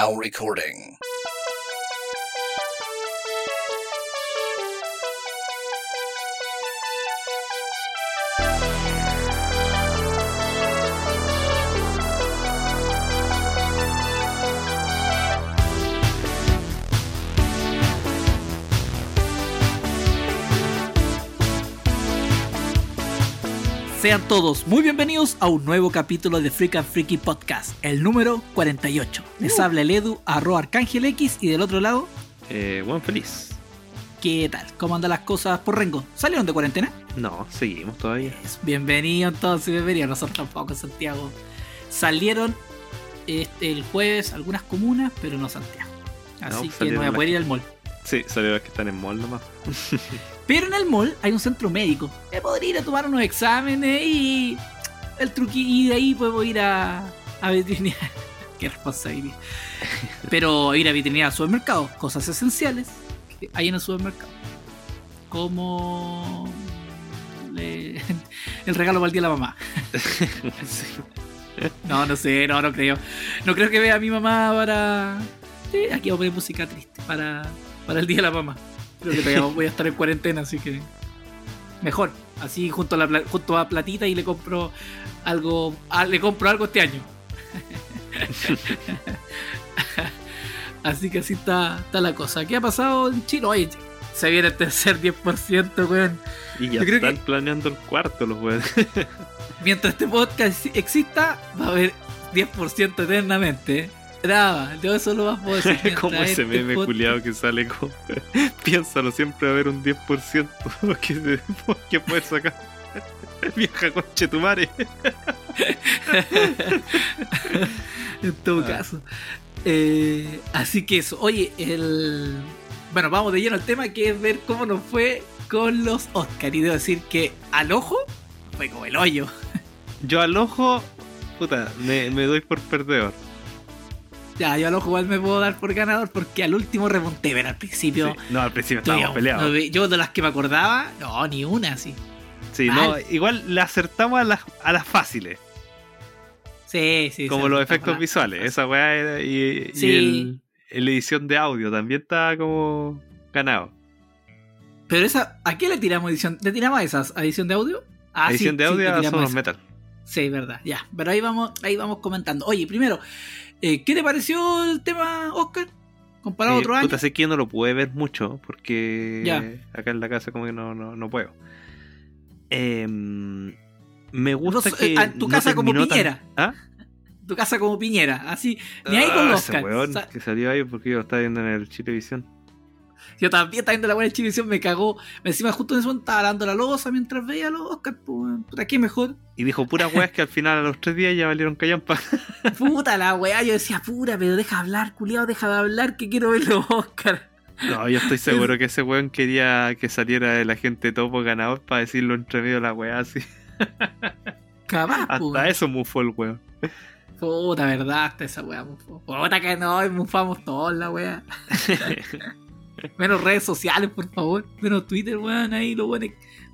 Now recording. Sean todos muy bienvenidos a un nuevo capítulo de Freak and Freaky Podcast, el número 48. Les Uh. habla el Edu, arroba Arcángel X, y del otro lado, Eh, buen feliz. ¿qué tal? ¿Cómo andan las cosas por Rengo? ¿Salieron de cuarentena? No, seguimos todavía. Bienvenido entonces, bienvenido. Nosotros tampoco Santiago. Salieron este, el jueves algunas comunas, pero no Santiago. Así No, que no voy a las poder ir al mall. Sí, salieron los que están en mall nomás. Pero en el mall hay un centro médico. Me podría ir a tomar unos exámenes y el truqui y de ahí puedo ir a, a veterinaria. Qué responsabilidad. Pero ir a veterinaria al supermercado, cosas esenciales que hay en el supermercado. Como le- el regalo para el día de la mamá. Sí. No, no sé, no, no creo. No creo que vea a mi mamá para. Sí, aquí voy a poner música triste para, para el día de la mamá. Creo que todavía voy a estar en cuarentena, así que. Mejor. Así junto a, la, pla- junto a Platita y le compro algo. ah, le compro algo este año. así que así está, está la cosa. ¿Qué ha pasado en Chile? Oye, se viene el tercer 10%, weón. Y ya Yo están que- planeando el cuarto los weones. Mientras este podcast exista, va a haber 10% eternamente. Nada, yo eso lo más puedo decir. Como ese este meme pod- culiado que sale con. Piénsalo, siempre va a haber un 10% que, se- que puedes sacar. Vieja conche tu madre. en todo Ah. caso. Eh, así que eso. Oye, el. Bueno, vamos de lleno al tema que es ver cómo nos fue con los Oscar. Y debo decir que al ojo fue como el hoyo. Yo al ojo, puta, me, me doy por perdedor. Ya, yo al ojo igual me puedo dar por ganador porque al último remonté, pero al principio. Sí. No, al principio estábamos peleados. no yo de las que me acordaba, no, ni una así. Sí, no, igual le acertamos a las, a las fáciles. Sí, sí. como sí, los está efectos visuales. Esa weá era- y, y Sí. el, el edición de audio también estaba como ganado. Pero esa, ¿a qué le tiramos edición? ¿Le tiramos a esas? ¿A edición de audio? Ah, edición sí, de sí, audio le a. Metal. Sí, verdad, ya. Pero ahí vamos, ahí vamos comentando. Oye, primero, eh, ¿qué te pareció el tema Oscar? Comparado a Eh, otro año. puta, sé que yo no lo pude ver mucho porque Ya. acá en la casa como que no, no, no puedo. Em, me gusta que eh, en tu no casa como terminó tan- Piñera. ¿Ah? Tu casa como Piñera, así. Ni ahí con Ah, los ese Oscar. weón que salió ahí porque yo lo estaba viendo en el Chilevisión. Yo también estaba viendo la buena televisión, me cagó. Encima justo en eso estaba dando la losa mientras veía los Oscar. Pues, puta, qué mejor. Y dijo puras weas que al final a los tres días ya valieron callampa. Puta la weá, yo decía, pura, pero deja hablar, culiado, deja de hablar, que quiero ver los Oscar. No, yo estoy seguro que ese weón quería que saliera el agente topo ganador para decirlo entre medio de la wea así. Capaz, pues. Hasta eso mufó el weón. Puta, verdad, hasta esa weá. mufó. Puta que no, mufamos todos la weá. Menos redes sociales, por favor. Menos Twitter, weón, ahí lo bueno.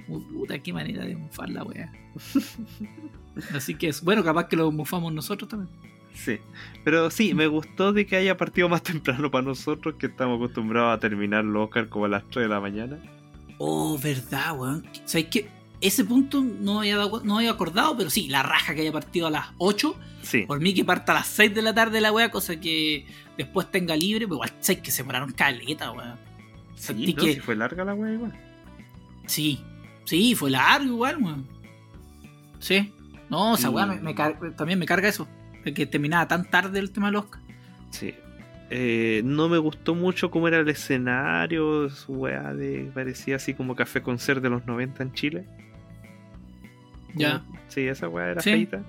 Puta, qué manera de mufar la weá. Así que es bueno, capaz que lo mufamos nosotros también. Sí, pero sí, me gustó de que haya partido más temprano para nosotros, que estamos acostumbrados a terminar los Oscar como a las 3 de la mañana. Oh, verdad, weón. ¿Sabes qué? Ese punto no había, dado- no había acordado, pero sí, la raja que haya partido a las 8. Sí, Por mí que parta a las 6 de la tarde la weá, cosa que después tenga libre, pero igual sabes que se moraron caleta, weón. sí, sentí no, que- sí fue larga la wea igual. Sí, sí, fue largo igual, weón. Sí. No, esa Y- weá me, me car- también me carga eso. De que terminaba tan tarde el tema del Oscar. Sí. Eh, no me gustó mucho cómo era el escenario, su wea de parecía así como café concert de los 90 en Chile. Ya. Sí, esa wea era Sí. feita.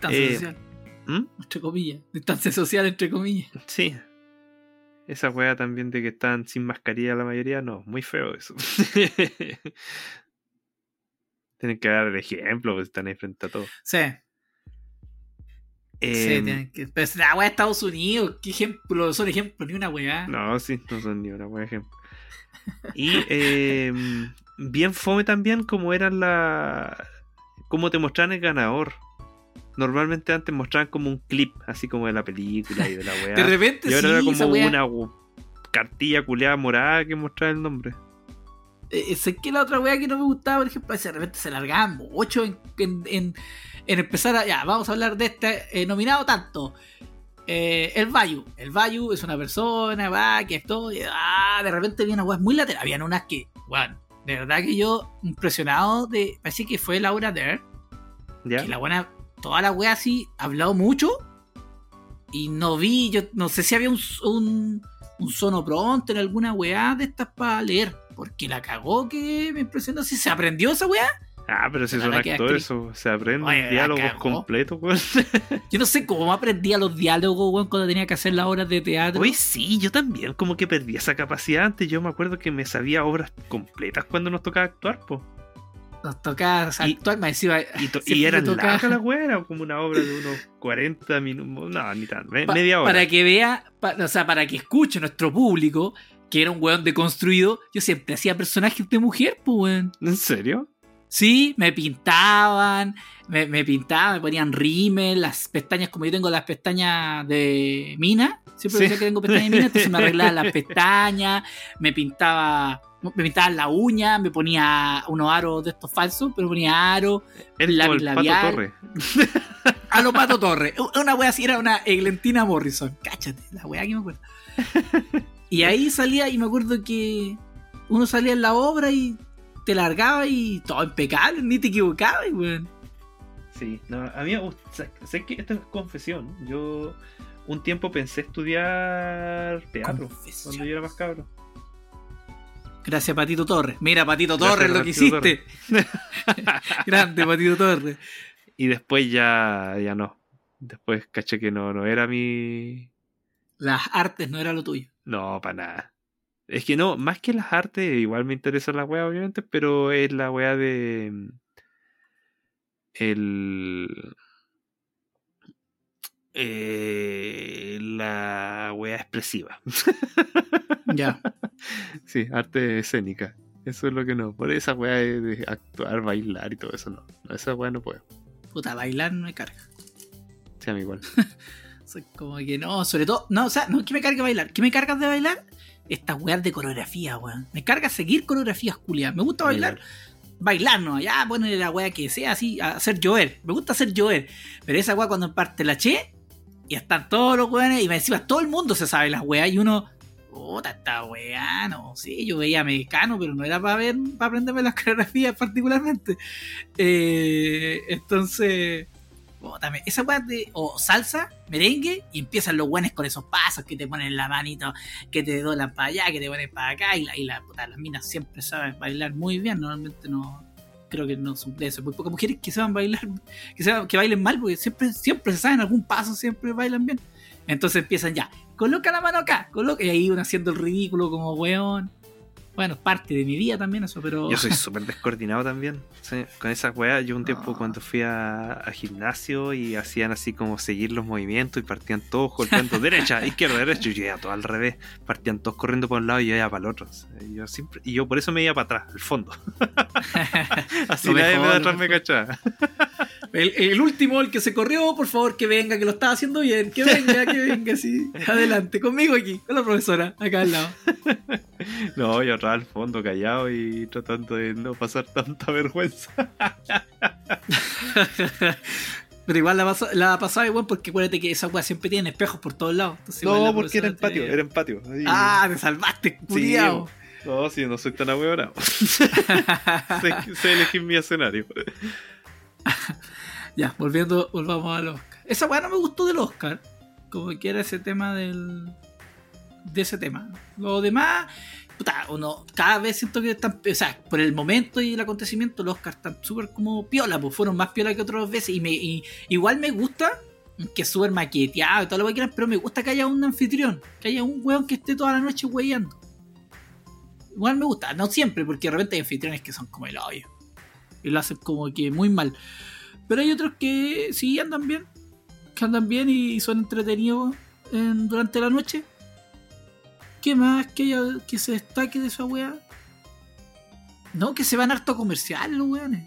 Distancia Eh, social, ¿Mm? entre comillas. Distancia social, entre comillas. Sí. Esa wea también de que están sin mascarilla la mayoría, no, muy feo eso. Tienen que dar el ejemplo, pues están ahí frente a todo. Sí, sí, Em, tienen que. Pero es la weá de Estados Unidos, ¿qué ejemplo? Son ejemplos, ni una weá. No, sí, no son ni una buena ejemplo. Y em, bien fome también como eran la. cómo te mostraban el ganador. Normalmente antes mostraban como un clip, así como de la película y de la weá. De repente y ahora sí, era como una cartilla culeada morada que mostraba el nombre. Eh, sé que la otra weá que no me gustaba, por ejemplo, es que de repente se largaban mucho en, en, en- en empezar a. Ya, vamos a hablar de este eh, nominado tanto. Eh, el Bayu. El Bayu es una persona, va, que esto. ah, de repente había unas weas muy laterales. Habían unas que, bueno, de verdad que yo impresionado de. Parece que fue Laura Dare. ¿Ya? Que la buena, toda la wea así, ha hablado mucho. Y no vi, yo no sé si había un, un, un sono pronto en alguna weá de estas para leer. Porque la cagó que me impresionó. Si se aprendió esa weá. Ah, pero si son actores, se aprenden Oye, diálogos completos, weón. Yo no sé cómo aprendía los diálogos, weón, cuando tenía que hacer las obras de teatro. Hoy sí, yo también como que perdí esa capacidad antes. Yo me acuerdo que me sabía obras completas cuando nos tocaba actuar, po. Nos tocaba Y- actuar, me decía. Y, to- y eran tocaba- weas, era como una obra de unos 40 minutos. No, ni tan, me- Pa- media hora. Para que vea, pa- o sea, para que escuche nuestro público, que era un weón deconstruido, yo siempre hacía personajes de mujer, pues, weón. ¿En serio? Sí, me pintaban, me, me pintaban, me ponían rímel, las pestañas, como yo tengo las pestañas de mina, siempre Sí. decía que tengo pestañas de mina, entonces me arreglaban las pestañas, me pintaba, me pintaban la uña, me ponía unos aros de estos falsos, pero ponía aro, Él como Lápiz el Pato labial. Torre. a lo Pato Torres. Una wea así era una Eglentina Morrison. Cáchate, la wea que me acuerdo. Y ahí salía, y me acuerdo que uno salía en la obra y te largaba y todo impecable, ni te equivocabas, weón. Sí, no, a mí me gusta. Sé, sé que esto es confesión. Yo un tiempo pensé estudiar teatro Confesión. cuando yo era más cabro. Gracias, Patito Torres. Mira, Patito Torres, lo que Patito hiciste. Grande, Patito Torres. Y después ya, ya no. Después caché que no, no era mi. Las artes no era lo tuyo. No, para nada. Es que no, más que las artes, igual me interesa la wea, obviamente, pero es la wea de. mm, El. Eh, la wea expresiva. Ya. Sí, arte escénica. Eso es lo que no. Por esa wea de, actuar, bailar y todo eso no. esa wea no puedo. Puta, bailar no me carga. Sí, a mí igual. Soy como que no, sobre todo, no, o sea, no es que me cargue bailar. ¿Qué me cargas de bailar? Estas weas de coreografía, weón. Me carga seguir coreografías culiadas. Me gusta bailar, bailar, no, ya ponerle la wea que sea así, hacer llover. Me gusta hacer llover. Pero esa wea cuando parte la che, y están todos los weones, y encima todo el mundo se sabe las weas, y uno, puta, esta wea, no, sí, yo veía mexicano, pero no era para ver, para aprenderme las coreografías particularmente. Eh, entonces, puta, esa wea de, o salsa, merengue, y empiezan los weones con esos pasos que te ponen la manito que te doblan para allá, que te ponen para acá, y, la, y la, las minas siempre saben bailar muy bien, normalmente no, creo que no son de eso, muy pocas mujeres que saben bailar, que, sepan- que bailen mal, porque siempre, siempre se saben algún paso, siempre bailan bien. Entonces empiezan ya, coloca la mano acá, coloca, y ahí uno haciendo el ridículo como weón. Bueno, parte de mi vida también eso, pero... Yo soy súper descoordinado también. sí, Con esas weas, yo un tiempo No. cuando fui a, a gimnasio y hacían así como seguir los movimientos y partían todos golpeando derecha, izquierda, derecha, y yo iba todo al revés. Partían todos corriendo para un lado y yo iba para el otro. Y yo, siempre, y yo por eso me iba para atrás, al fondo. Así nadie mejor, me atrás me cachaba. El, el último, el que se corrió, por favor, que venga, que lo estaba haciendo bien. Que venga, que venga, sí. Adelante, conmigo aquí, con la profesora, acá al lado. No, yo atrás al fondo, callado y tratando de no pasar tanta vergüenza. Pero igual la, pasa, la pasaba igual porque acuérdate que esa weá siempre tiene espejos por todos lados. Entonces, No, porque era en patio, te- era en patio. Ahí- Ah, te salvaste, culiao. No, sí, no soy tan ahueonado. sé, sé elegir mi escenario. ya, volviendo, volvamos al Oscar. Esa weá no me gustó del Oscar. Como que era ese tema del. De ese tema. Lo demás, puta, uno, cada vez siento que están. O sea, por el momento y el acontecimiento, los Oscars están súper como piola, pues fueron más piola que otras veces. Y, me, y igual me gusta que es súper maqueteado y todo lo que quieran, pero me gusta que haya un anfitrión, que haya un weón que esté toda la noche weyando. Igual me gusta, no siempre, porque de repente hay anfitriones que son como el hoyo. Y lo hacen como que muy mal. Pero hay otros que sí andan bien. Que andan bien y son entretenidos en- durante la noche. ¿Qué más que, haya, que se destaque de esa weá? No, que se van harto comercial los weones.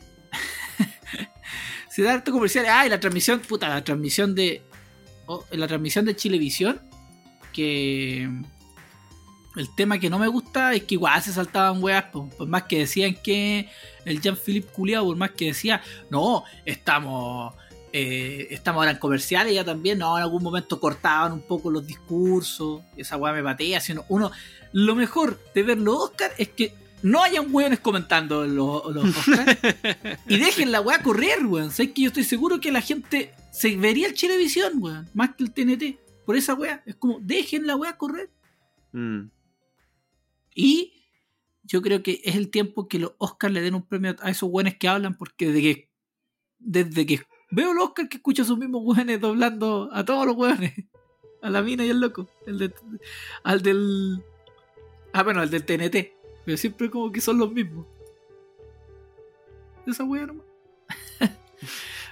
Se da harto comercial. Ah, y la transmisión, puta, la transmisión de. oh, la transmisión de Chilevisión. Que. El tema que no me gusta es que igual se saltaban weas, po, por más que decían que el Jean-Philippe Culeado, por más que decía, no, estamos. Eh, estamos ahora en comerciales ya también, no, en algún momento cortaban un poco los discursos, esa weá me patea, sino uno, lo mejor de ver los Oscar es que no hayan weones comentando los, los Oscar y dejen la weá correr, weón. Sabes que yo estoy seguro que la gente se vería el Chilevisión, weón, más que el TNT, por esa weá. Es como, dejen la weá correr. Mm. Y yo creo que es el tiempo que los Oscars le den un premio a esos weones que hablan, porque desde que, desde que veo los Oscars que escucho a esos mismos weones doblando a todos los weones. A la mina y al loco. El de, al del. Ah, bueno, al del TNT. Pero siempre como que son los mismos. Esa wea nomás.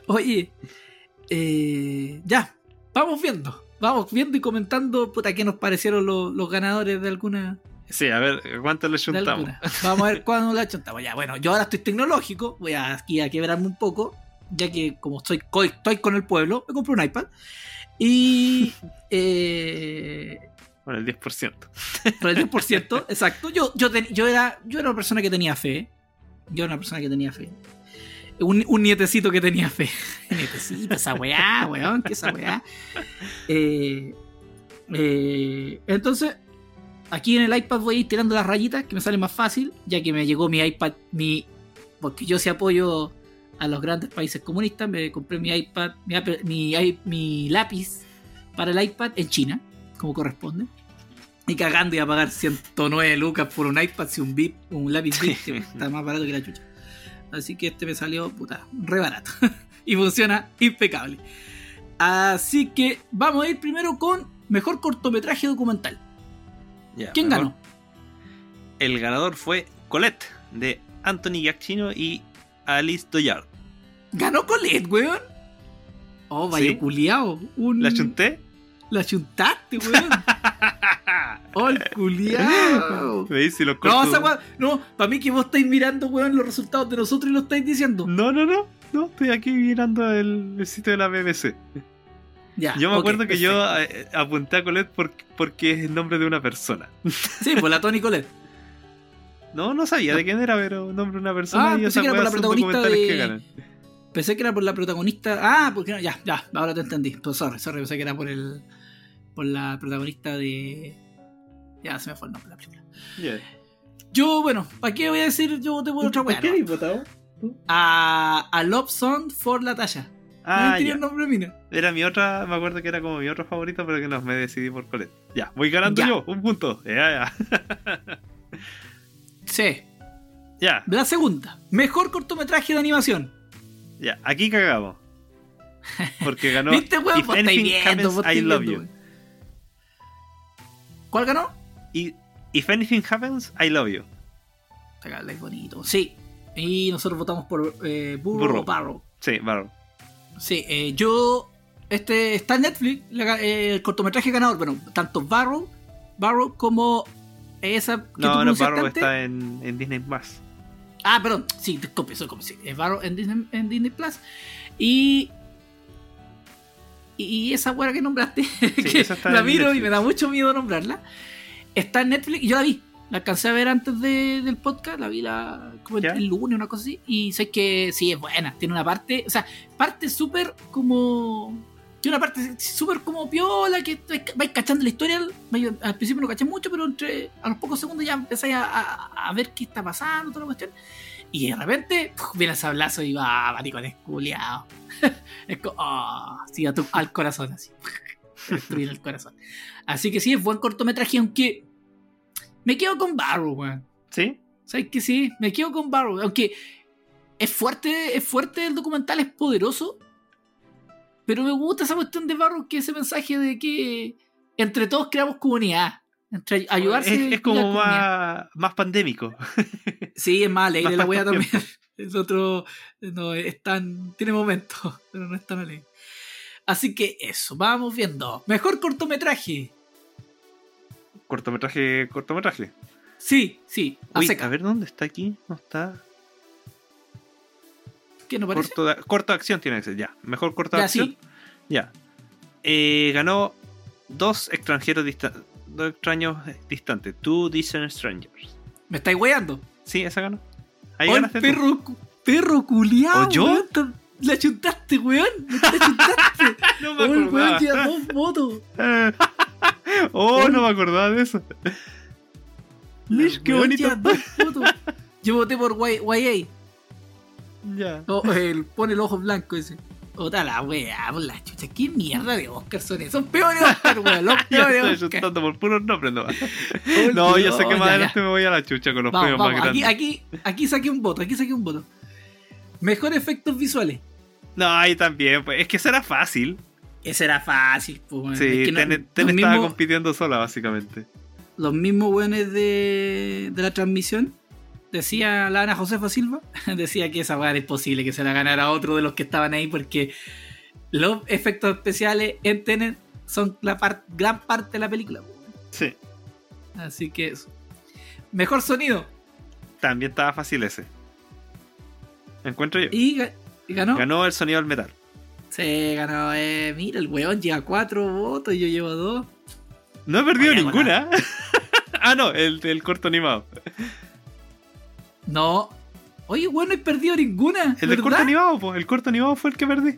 Oye, eh, ya, vamos viendo. Vamos viendo y comentando, puta, qué nos parecieron los, los ganadores de alguna, Sí, a ver, ¿cuánto le chuntamos? Vamos a ver cuándo la chuntamos. Ya, bueno, yo ahora estoy tecnológico, voy a, aquí a quebrarme un poco, ya que como estoy, estoy con el pueblo, me compré un iPad. Y eh, Bueno, el 10%. por el 10%, exacto. Yo, yo, ten- yo, era, yo era una persona que tenía fe. Yo era una persona que tenía fe. Un, un nietecito que tenía fe. nietecito, esa weá, weón, que esa weá. Eh, eh, entonces, aquí en el iPad voy a ir tirando las rayitas que me sale más fácil, ya que me llegó mi iPad, mi. Porque yo sí apoyo a los grandes países comunistas, me compré mi iPad, mi, Apple- mi, lápiz para el iPad en China, como corresponde. Y cagando y a pagar 109 lucas por un iPad si un bip, un lápiz bip, que está más barato que la chucha. Así que este me salió, puta, re barato. y funciona impecable. Así que vamos a ir primero con mejor cortometraje documental. ¿Quién mejor. ganó? El ganador fue Colette, de Anthony Giacchino y Alice Doyard. Ganó Colette, weón. Oh, vaya ¿Sí? culiao. Un... ¿La chunté? La chuntaste, weón. oh, el culiao. Me dice los No, esa weá- no, para mí que vos estáis mirando, weón, los resultados de nosotros y lo estáis diciendo. No, no, no. No, estoy aquí mirando el, el sitio de la BBC. Ya, Yo me acuerdo que yo perfecto. eh, apunté a Colette porque, porque es el nombre de una persona. Sí, pues la Tony Colette. No, no sabía de quién era, pero nombre una persona Ah, y pensé que era por la protagonista documentales de- que ganan. Pensé que era por la protagonista. Ah, porque no, ya, ya, ahora te entendí. Pues sorry, sorry, pensé que era por el. por la protagonista de. Ya se me fue el nombre de la película. Ya. Yo, bueno, ¿para qué voy a decir yo voté por otra weá? no? votado? A, a Love Song for la Tasha. Ah, no ya. el nombre mío. Era mi otra, me acuerdo que era como mi otro favorito, pero que no, me decidí por Colette. Ya, voy ganando Ya. yo, un punto. Ya, ya. Sí. Ya, La segunda, mejor cortometraje de animación. ya, aquí cagamos. Porque ganó ¿Viste, weón? If Anything viendo, Happens, I Love viendo, You. ¿Cuál ganó? Y If Anything Happens, I Love You. Es bonito. Sí. Y nosotros votamos por eh, Burro, Burro. o Barrow. Sí, Barrow. Sí, eh, yo. Este está en Netflix, la- eh, el cortometraje ganador. Bueno, tanto Barrow, Barrow como esa que No, no, Barrow antes. está en, en Disney Plus. Ah, perdón, sí, disculpe, soy como sí, es Barrow en Disney, en Disney Plus. Y. Y esa weá que nombraste, que esa está la miro y me da mucho miedo nombrarla. Está en Netflix y yo la vi. La alcancé a ver antes de- del podcast, la vi la, como el, ¿Ya? el lunes, una cosa así. Y sé que sí, es buena. Tiene una parte, o sea, parte súper como. Tiene una parte súper como piola, que vais cachando la historia. al principio no caché mucho, pero entre a los pocos segundos ya empezáis a, a- a ver qué está pasando, toda la cuestión. Y de repente ¡puf! viene el sablazo y va, maricones, culiao. es como, oh, sí, a tu- al corazón, así. Te destruyen el corazón. Así que sí, es buen cortometraje, aunque me quedo con Barrow, weón. ¿Sí? ¿Sabes que sí? Me quedo con Barrow. Aunque es fuerte, es fuerte el documental, es poderoso. Pero me gusta esa cuestión de Barrow, que ese mensaje de que entre todos creamos comunidad. Entre ayudarse. Es, es como más, más pandémico. Sí, es más alegre más la wea también. Es otro. No, es tan. Tiene momentos, pero no es tan alegre. Así que eso, vamos viendo. Mejor cortometraje. Cortometraje, cortometraje. Sí, sí, a Uy, a ver dónde está aquí. No está. ¿Qué no parece? Corto de, corto de acción tiene que ser, ya. Mejor corto de Ya, acción. sí. Ya. Eh, ganó dos extranjeros distan- dos extraños distantes. Two Distant Strangers. ¿Me estáis weando? Sí, esa ganó. Ahí ¡Oh, el ganaste perro, perro culiao! ¿O yo? weón, La chuntaste, weón. La chuntaste. No oh, el weón lleva dos votos. oh, no me acordaba de eso. Mish, qué bonito. dos votos. Yo voté por YA. Ya. O el, pone el ojo blanco ese. Otra la wea, por la chucha. ¿Qué mierda de Oscar son esos? Son peores Oscar, weón. Los peores Oscar. por puros nombres, no. No, yo sé que más adelante me voy a la chucha con los Vamos, premios más vamos. Aquí, grandes. aquí, aquí saqué un voto. Aquí saqué un voto. Mejor efectos visuales. No, ahí también, pues. Es que eso era fácil. Ese era fácil, pues. Sí, Es que no- Ten, estaba mismos, compitiendo sola, básicamente. los mismos weones de, de la transmisión. Decía la Ana Josefa Silva. Decía que esa weá era imposible que se la ganara otro de los que estaban ahí porque los efectos especiales en Tenet son la par- gran parte de la película. Sí. Así que eso. Mejor sonido. También estaba fácil ese. Encuentro yo. Y, ga- y ganó. Ganó el sonido del metal. Se ganó. Eh, mira, el weón lleva cuatro votos y yo llevo dos. No he perdido ninguna. ah, no, el del corto animado. No. Oye, weón, no he perdido ninguna. El del corto animado, pues. El corto animado fue el que perdí.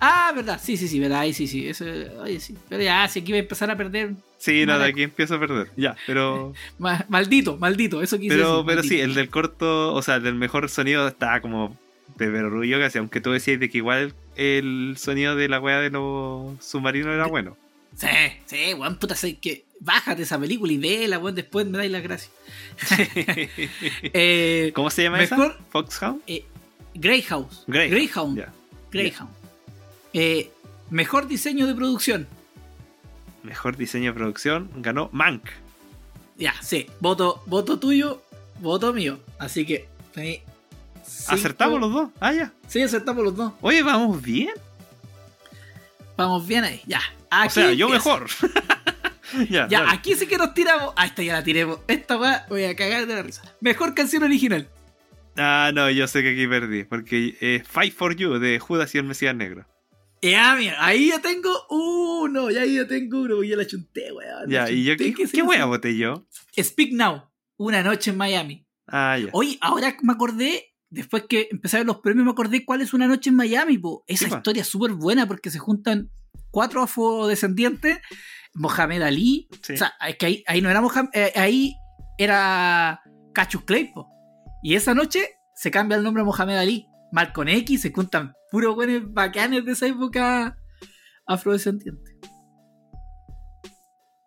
Ah, verdad. Sí, sí, sí, verdad. Ahí sí, sí. Eso, oye, sí. Pero ya, si aquí voy a empezar a perder. Sí, no, de aquí empiezo a perder. Ya, pero. ma- Maldito, maldito. Eso quise Pero, decir, pero sí, el del corto, o sea, el del mejor sonido estaba como de orgullo casi, aunque tú decías de que igual el sonido de la weá de los submarinos era bueno. Sí, sí, weón, puta, sé que. Bájate esa película y vela, weón. Después me dais las gracias. Eh, ¿Cómo se llama Mejor- esa? Foxhound. Greyhound. Grey. Greyhound. Ya. Greyhound. Eh, mejor diseño de producción. Mejor diseño de producción ganó Mank. Ya, sí. Voto, voto tuyo, voto mío. Así que. cinco- Acertamos los dos. Ah, ya. Sí, acertamos los dos. Oye, vamos bien. Vamos bien ahí. Ya. o sea, yo mejor. ya, aquí sí que nos tiramos. Ah, esta ya la tiremos. Esta va, voy a cagar de la risa. Mejor canción original. Ah, no, yo sé que aquí perdí. Porque eh, Fight for You de Judas y el Mesías Negro. Ya, mira, ahí ya tengo uno. Ya ahí ya tengo uno. Ya la chunté, weón. Ya, y yo, ¿qué, qué wea voté yo? Speak Now. Una noche en Miami. Ah, ya. Oye, ahora me acordé, después que empezaron los premios, me acordé cuál es una noche en Miami, po. Esa Sí, historia es súper buena porque se juntan cuatro afrodescendientes, Mohamed Ali, Sí. o sea, es que ahí, ahí no era Mohamed, eh, ahí era Cassius Clay, po. Y esa noche se cambia el nombre a Mohamed Ali. Malcolm X, se juntan puros buenos bacanes de esa época afrodescendiente.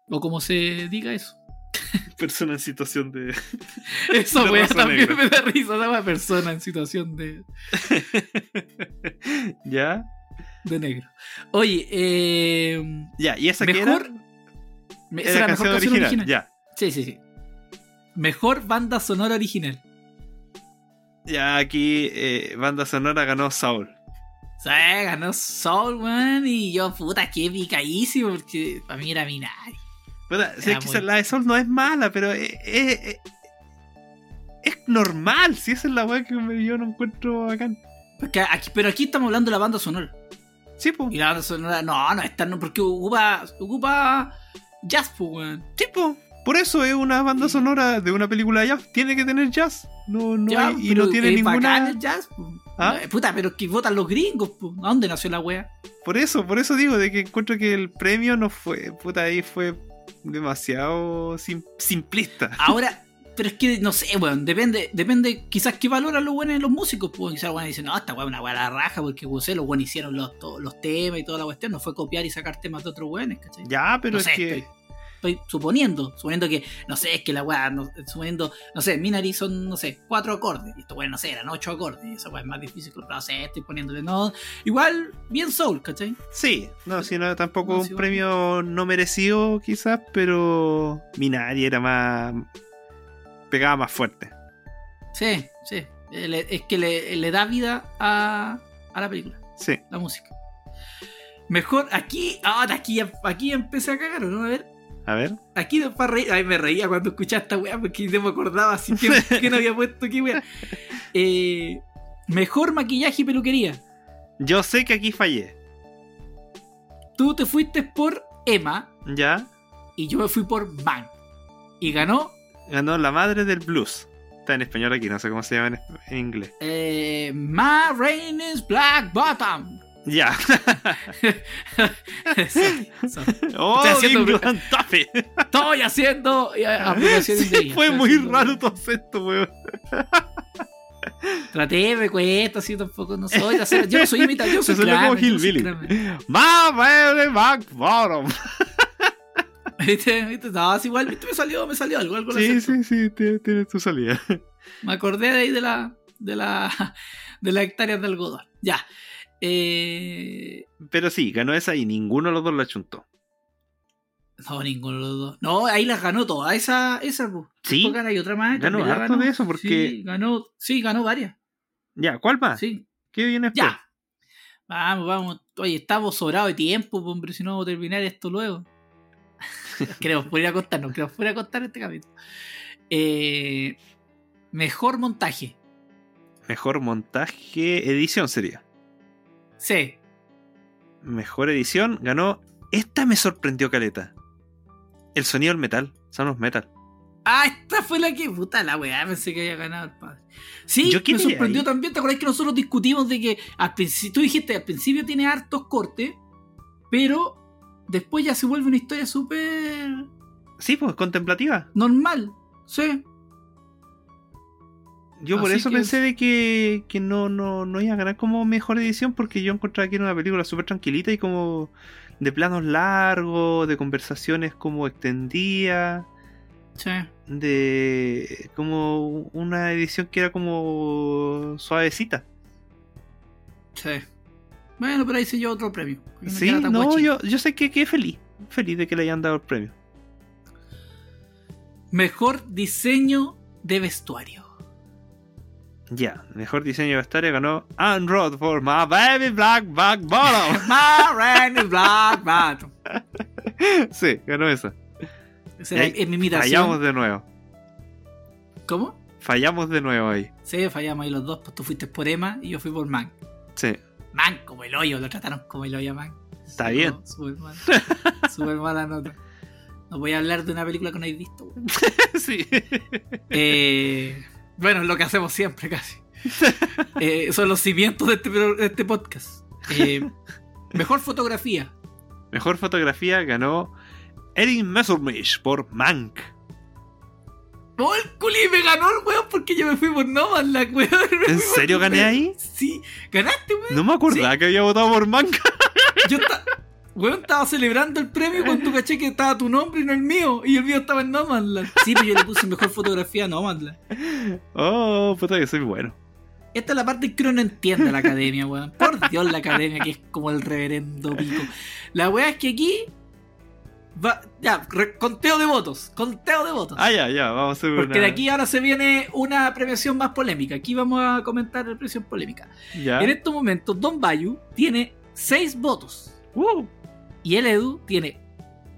O como se diga eso. Persona en situación de. Wea, raza también negra. me da risa, esa persona en situación de, ya. De negro. Oye, eh, Ya, ¿y esa mejor. que era? esa Era la mejor canción original. original. Ya. Sí, sí, sí. Mejor banda sonora original. Ya, aquí eh, banda sonora ganó Saul. Sea, ganó Soul, man. Y yo, puta, qué picadísimo. Porque para mí era Minari. Puta, Era que muy- la de Saul no es mala, pero es, es, es- es normal. Si esa es la weá que me- yo no encuentro bacán. Porque aquí, pero aquí estamos hablando de la banda sonora. Sí, po. Y la banda sonora, no, no es tan. Porque ocupa, ocupa jazz, pues, weón. Sí, po. Por eso es una banda sonora de una película de jazz. Tiene que tener jazz. No, no Ya, hay- y no tiene ninguna. el jazz, po. ¿Ah? No, Puta, pero que votan los gringos, pues. ¿A dónde nació la wea? Por eso, por eso digo de que encuentro que el premio no fue. Puta, ahí fue demasiado sim- simplista. Ahora, pero es que no sé, weón, depende, depende, quizás que valoran los buenos los músicos, pues quizás los buenos dicen, no, esta weón es una weá raja, porque sé, los buenos hicieron los, los temas y toda la cuestión, no fue copiar y sacar temas de otros buenos, ¿cachai? Ya, pero no es sé, que. estoy, estoy suponiendo, suponiendo que, no sé, es que la weá, no- suponiendo, no sé, Minari son, no sé, cuatro acordes, y esto weón, no sé, eran ocho acordes, y esa weá es más difícil, pero no sé, estoy poniéndole, no, igual, bien soul, ¿cachai? Sí, no, si no, tampoco No, un sí, bueno. premio no merecido, quizás, pero Minari era más. Pegaba más fuerte. Sí, sí, eh, es que le, le da vida a, a la película. Sí. la música. Mejor aquí, ahora aquí, aquí empecé a cagar, ¿no? A ver, A ver. aquí no para reír. Ay, me reía cuando escuchaba esta weá porque no me acordaba así que, que no había puesto qué weá. Eh, Mejor maquillaje y peluquería. Yo sé que aquí fallé. Tú te fuiste por Emma ¿Ya? y yo me fui por Man. Y ganó Ganó la madre del blues. Está en español aquí, no sé cómo se llama en, inglés. eh, Ma Rainey's Black Bottom. Ya. Sorry, sorry. ¡Oh, Estoy haciendo-! Estoy haciendo eh, aplicación Sí, fue muy haciendo- raro tu acento, weón. Traté, me cuesta, así tampoco no soy. hacer- Yo no soy imitador, yo soy Se sonó como Hillbilly. Kramer. ¡Ma, baby, back bottom! ¿Viste? ¿Viste? No, es igual, ¿viste? Me salió, me salió algo, algo Sí, sí, sí, tiene, tu salida. Me acordé de ahí de la. de la. de las hectáreas de algodón. Ya. Eh, Pero sí, ganó esa y ninguno de los dos la chuntó. no, ninguno de los dos. No, ahí las ganó todas. Esa, esa, po. Sí. Hay otra más. Ganó harto de eso porque- Sí, ganó, sí, ganó varias. Ya, ¿cuál más? Sí. ¿Qué viene después? Ya. Vamos, vamos. Oye, estamos sobrados de tiempo, po, hombre, si no vamos a terminar esto luego. queremos poder acostarnos, queremos poder acostar este capítulo. Eh, mejor montaje. Mejor montaje, edición sería. Sí. Mejor edición ganó. Esta me sorprendió, Caleta. El sonido del metal. Son los metal. Ah, esta fue la que. Puta la weá, pensé que había ganado el padre. Sí, Yo me sorprendió ahí. también. ¿Te acuerdas que nosotros discutimos de que al principio, tú dijiste al principio tiene hartos cortes, pero después ya se vuelve una historia súper Sí, pues contemplativa. normal? Sí. Yo por Así eso que- pensé de que, que no, no, no iba a ganar como mejor edición porque yo encontraba que era una película súper tranquilita y como de planos largos, de conversaciones como extendidas, Sí. de como una edición que era como suavecita. Sí. Bueno, pero ahí se llevó otro premio. no Sí, no, yo, yo sé que quedé feliz, feliz de que le hayan dado el premio. Mejor diseño de vestuario. Ya, mejor diseño de vestuario ganó Anne Roth for My Baby Black Back Bottom. Marraine Black Bottom. sí, ganó esa. Mi imitación. Fallamos de nuevo. ¿Cómo? Fallamos de nuevo ahí. Sí, fallamos ahí los dos. Pues tú fuiste por Emma y yo fui por Man. Sí. Man, como el hoyo, lo trataron como el hoyo a Man. Está Sí, bien. Súper mal. Súper mala nota. No voy a hablar de una película que no habéis visto. sí. Eh, bueno, es lo que hacemos siempre casi. Eh, son los cimientos de este, de este podcast. Eh, mejor fotografía. Mejor fotografía ganó Erin Messerschmitt por Mank. ¡Oh, el culi me ganó el weón porque yo me fui por Nomadland, weón! Me ¿En serio gané ahí? Sí, ganaste, weón. No me acordaba que había votado por Mank. Yo estaba. Weón, estaba celebrando el premio cuando caché que estaba tu nombre y no el mío. Y el mío estaba en Nomadland. Sí, pero yo le puse mejor fotografía a Nomadland. Oh, puta que soy bueno. Esta es la parte que uno no entiende la academia, weón. Por Dios, la academia que es como el reverendo pico. La weá es que aquí. Va, ya, re- conteo de votos. Conteo de votos. Ah, ya, ya, vamos a hacer Porque una... de aquí ahora se viene una premiación más polémica. Aquí vamos a comentar la premiación polémica. Ya. En estos momentos, Don Bayu tiene 6 votos. Uh, Y el Edu tiene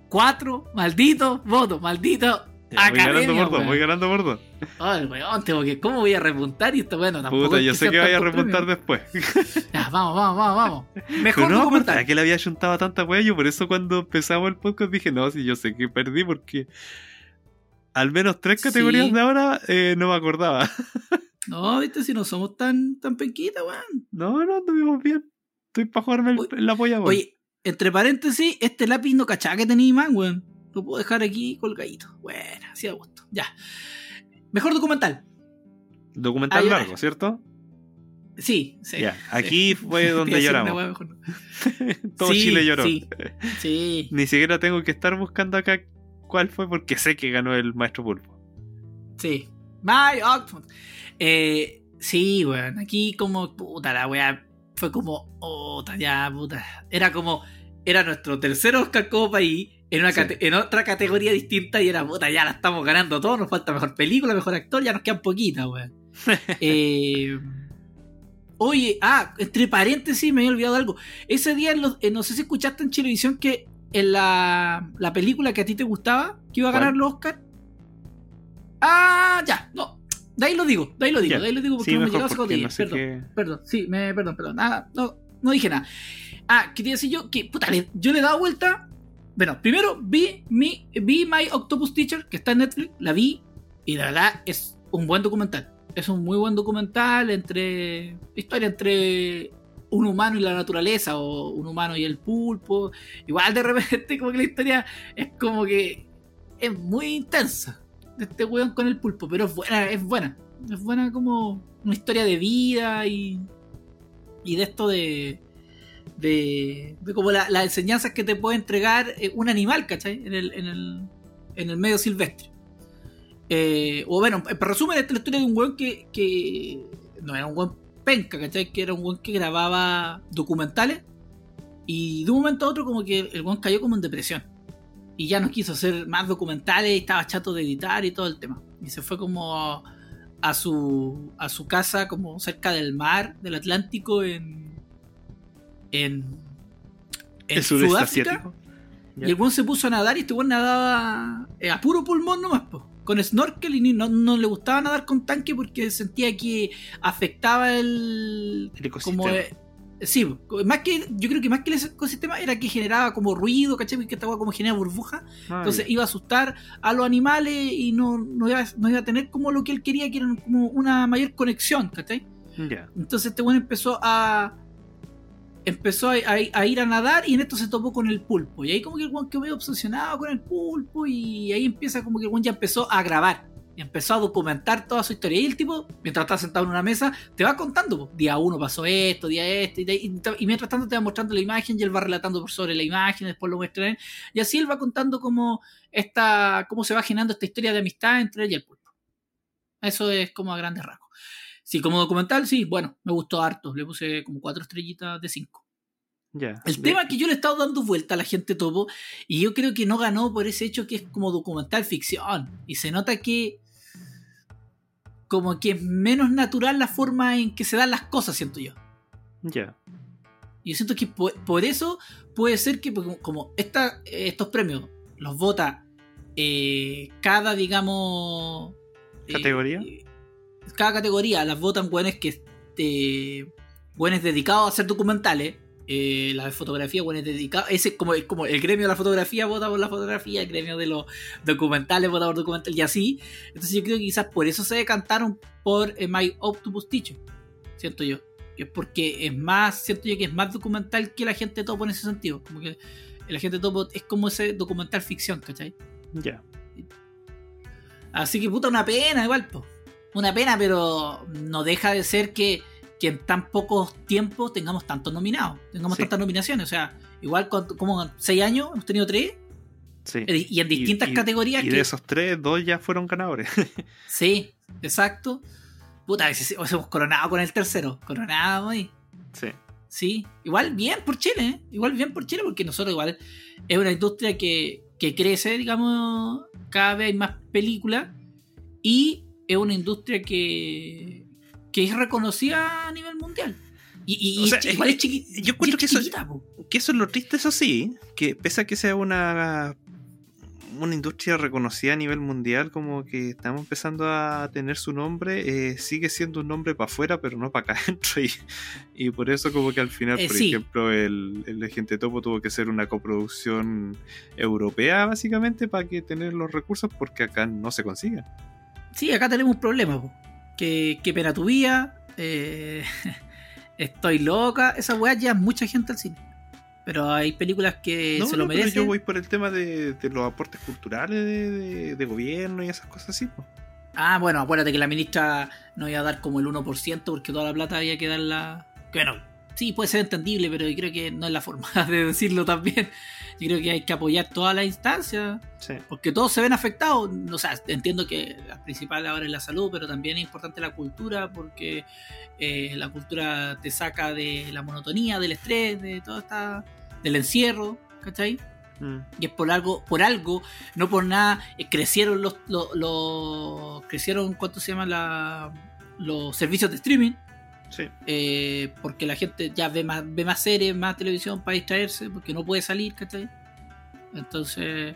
4 malditos votos. Maldito. Ya, voy ganando weón. voy ganando por dos. Ay, weón, tengo que. ¿Cómo voy a repuntar? Y esto, bueno, tampoco. Puta, yo sé que vaya a premios. después. Ya, vamos, vamos, vamos, vamos. Pero Mejor no documental. que le había juntado tanta wea. Yo por eso cuando empezamos el podcast dije, no, si yo sé que perdí porque al menos tres categorías Sí. de ahora eh, no me acordaba. No, viste, si no somos tan, tan penquitas, weón. No, no, anduvimos bien. Estoy para jugarme el- Oye, la polla, weón. Oye, entre paréntesis, este lápiz no cachaba que tenía man, weón. Lo puedo dejar aquí colgadito. Bueno, así a gusto. Ya. Mejor documental. Documental largo, ¿cierto? Sí, sí. Ya, sí. aquí fue donde lloramos. weá, mejor no. Todo Sí, Chile lloró. Sí, sí. Ni siquiera tengo que estar buscando acá cuál fue porque sé que ganó el Maestro Pulpo. Sí. My Octopus. Eh, sí, weón. Aquí como, puta, la weá fue como, puta, ya, puta. Era como, era nuestro tercer Oscar como país, en, una Sí. cate- en otra categoría distinta y era, puta, ya la estamos ganando todos, nos falta mejor película, mejor actor, ya nos quedan poquitas, weón. Eh, oye, ah, entre paréntesis me había olvidado algo. Ese día, en los- eh, no sé si escuchaste en Chilevisión que en la, la película que a ti te gustaba, que iba a ganar los Oscar. Ah, ya, no. De ahí lo digo, de ahí lo digo, de ahí lo digo porque Sí, no me llegaba cotilla. no perdón, qué- perdón, sí, me, perdón, perdón. Nada, no, no dije nada. Ah, quería decir yo que, puta, le- yo le he dado vuelta. Bueno, primero vi, mi, vi My Octopus Teacher, que está en Netflix, la vi, y la verdad es un buen documental. Es un muy buen documental entre. historia entre un humano y la naturaleza, o un humano y el pulpo. Igual de repente, como que la historia es como que. es muy intensa de este weón con el pulpo, pero es buena, es buena. Es buena como una historia de vida y. y de esto de. De, de como la- las enseñanzas que te puede entregar eh, un animal, ¿cachai? En el, en el, en el medio silvestre. Eh, o bueno, en resumen, esta es la historia de un weón que, que no era un weón penca, ¿cachai? Que era un weón que grababa documentales y de un momento a otro como que el weón cayó como en depresión y ya no quiso hacer más documentales y estaba chato de editar y todo el tema. Y se fue como a su, a su casa como cerca del mar, del Atlántico en... en, en ¿El sudeste Sudáfrica. Y el weón se puso a nadar y este weón nadaba eh, a puro pulmón nomás, po, con snorkel y no, no le gustaba nadar con tanque porque sentía que afectaba el... El ecosistema. Como, eh, sí, más que, yo creo que más que el ecosistema era que generaba como ruido, ¿cachai? Porque esta como genera burbuja. Ah, Entonces iba a asustar a los animales y no, no, iba, no iba a tener como lo que él quería, que era como una mayor conexión, ¿cachai? Entonces este weón empezó a. Empezó a, ir a nadar y en esto se topó con el pulpo. Y ahí como que el weón quedó obsesionado con el pulpo y ahí empieza como que el ya empezó a grabar. Y empezó a documentar toda su historia. Y el tipo, mientras está sentado en una mesa, te va contando. Día uno pasó esto, día este. Y, mientras tanto te va mostrando la imagen y él va relatando por sobre la imagen, después lo muestra él. Y así él va contando cómo, esta, cómo se va generando esta historia de amistad entre él y el pulpo. Eso es como a grandes rasgos. Sí, como documental, sí, bueno, me gustó harto. Le puse como cuatro estrellitas de cinco. Ya. El De- tema es que yo le he estado dando vuelta a la gente topo y yo creo que no ganó por ese hecho que es como documental ficción. Y se nota que como que es menos natural la forma en que se dan las cosas, siento yo. Ya. Y yo siento que por, por eso puede ser que como- como esta, estos premios los vota eh, cada, digamos... eh, ¿Categoría? eh, cada categoría las votan buenos que eh, buenos dedicados a hacer documentales. eh, la de fotografía, buenos dedicados. Ese es como, es como el gremio de la fotografía vota por la fotografía, el gremio de los documentales vota por documentales y así. Entonces yo creo que quizás por eso se decantaron por eh, My Octopus Teacher. Siento yo. Que es porque es más, siento yo que es más documental que la gente topo en ese sentido. Como que la gente topo es como ese documental ficción, ¿cachai? Ya. Así que puta, una pena igual, po. Una pena, pero no deja de ser que, que en tan pocos tiempos tengamos tantos nominados, tengamos Sí. tantas nominaciones. O sea, igual con- como en seis años hemos tenido tres Sí. y en distintas y- categorías Y que. de esos tres, dos ya fueron ganadores. Sí, exacto. Puta, a veces hemos coronado con el tercero. Coronado ahí. sí. Sí, igual bien por Chile, ¿eh? igual bien por Chile, porque nosotros igual es una industria que, que crece, digamos, cada vez hay más películas y es una industria que, que es reconocida a nivel mundial. Y, y- O y chi- igual es- es chiqui- yo encuentro que es eso-. Que es lo triste, eso sí, que pese a que sea una una industria reconocida a nivel mundial, como que estamos empezando a tener su nombre, eh, sigue siendo un nombre para afuera, pero no para acá adentro. Y, y por eso como que al final, Eh, por sí. ejemplo, el, el Agente Topo tuvo que ser una coproducción europea, básicamente, para que tener los recursos, porque acá no se consiguen. Sí, acá tenemos un problema, po. Que, que pena tu vida, eh, estoy loca, esa weá ya mucha gente al cine. Pero hay películas que No, se lo no, pero merecen. yo voy por el tema de, de los aportes culturales de, de- de gobierno y esas cosas así. pues. Ah, bueno, acuérdate que la ministra no iba a dar como el 1% porque toda la plata había que darla. Que bueno, sí, puede ser entendible, pero yo creo que no es la forma de decirlo también. Yo creo que hay que apoyar todas las instancias Sí. porque todos se ven afectados. O sea, entiendo que la principal ahora es la salud, pero también es importante la cultura porque eh, la cultura te saca de la monotonía, del estrés, de todo esta. del encierro, ¿cachai? Mm. y es por algo, por algo, no por nada, eh, crecieron los, los, los- crecieron, ¿cuánto se llama la, los servicios de streaming? Sí. Eh, porque la gente ya ve más, ve más series, más televisión para distraerse, porque no puede salir, ¿cachai? Entonces,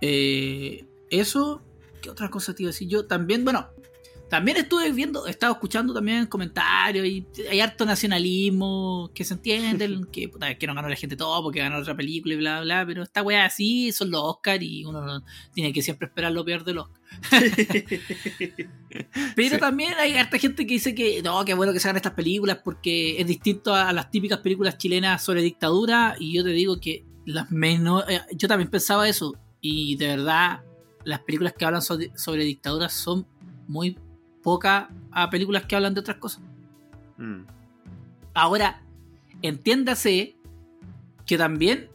eh, eso, ¿qué otra cosa te iba a decir yo? También, bueno, También estuve viendo, he estado escuchando también comentarios y hay harto nacionalismo que se entienden, que, puta, que no ganó la gente todo porque ganó otra película y bla, bla, pero esta weá así son los Oscars y uno tiene que siempre esperar lo peor del Oscar. pero Sí. también hay harta gente que dice que no, que bueno que se hagan estas películas porque es distinto a, a las típicas películas chilenas sobre dictadura y yo te digo que las menos... eh, yo también pensaba eso y de verdad las películas que hablan sobre, sobre dictaduras son muy pocas a películas que hablan de otras cosas. Mm. Ahora, entiéndase que también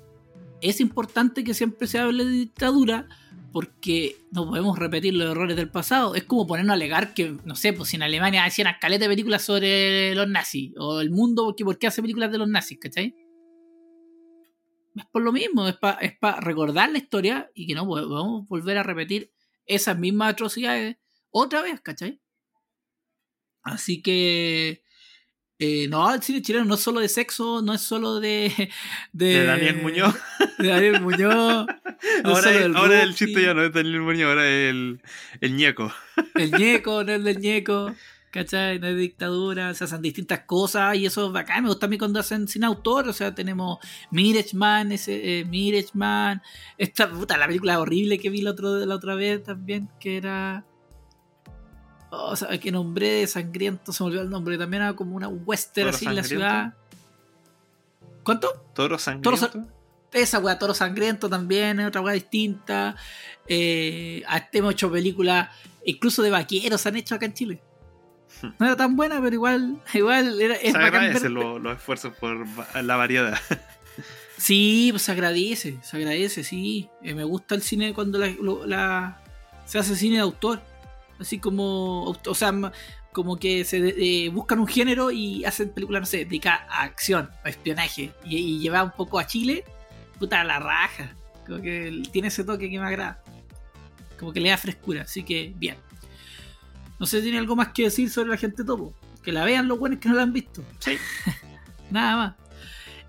es importante que siempre se hable de dictadura porque no podemos repetir los errores del pasado. Es como ponernos a alegar que, no sé, pues si en Alemania hacían caleta de películas sobre los nazis, o el mundo, porque ¿por qué hace películas de los nazis? ¿Cachai? Es por lo mismo, es para es pa recordar la historia y que no podemos volver a repetir esas mismas atrocidades otra vez, ¿cachai? Así que eh, no, el cine chileno no es solo de sexo, no es solo de. De, De Daniel Muñoz. De Daniel Muñoz. no es ahora solo el, del ahora el Rookie, chiste ya no es Daniel Muñoz, ahora es el, el ñeco. El ñeco, no es del ñeco. ¿Cachai? No es dictadura, se hacen distintas cosas y eso es bacán. Me gusta a mí cuando hacen sin autor. O sea, tenemos Mirage ese, eh, Mirage Esta puta, la película horrible que vi la, otro, la otra vez también, que era. Oh, ¿sabes qué nombre de sangriento? Se me olvidó el nombre. También era como una western ¿Toro así en la ciudad. ¿Cuánto? Toro sangriento. Toro esa weá, Toro Sangriento también es otra weá distinta. Eh, hasta hemos hecho películas, incluso de vaqueros se han hecho acá en Chile. No era tan buena, pero igual, igual era, es Se los, esfuerzos por la variedad. Sí, pues se agradece, se agradece, sí. Eh, me gusta el cine cuando la, lo- la- se hace cine de autor. Así como, o sea, como que se de- eh, buscan un género y hacen películas, no sé, dedicadas a acción, a espionaje. Y, y lleva un poco a Chile, puta, a la raja. Como que tiene ese toque que me agrada. Como que le da frescura, así que bien. No sé si tiene algo más que decir sobre la gente topo. Que la vean los buenos que no la han visto. Sí. Nada más.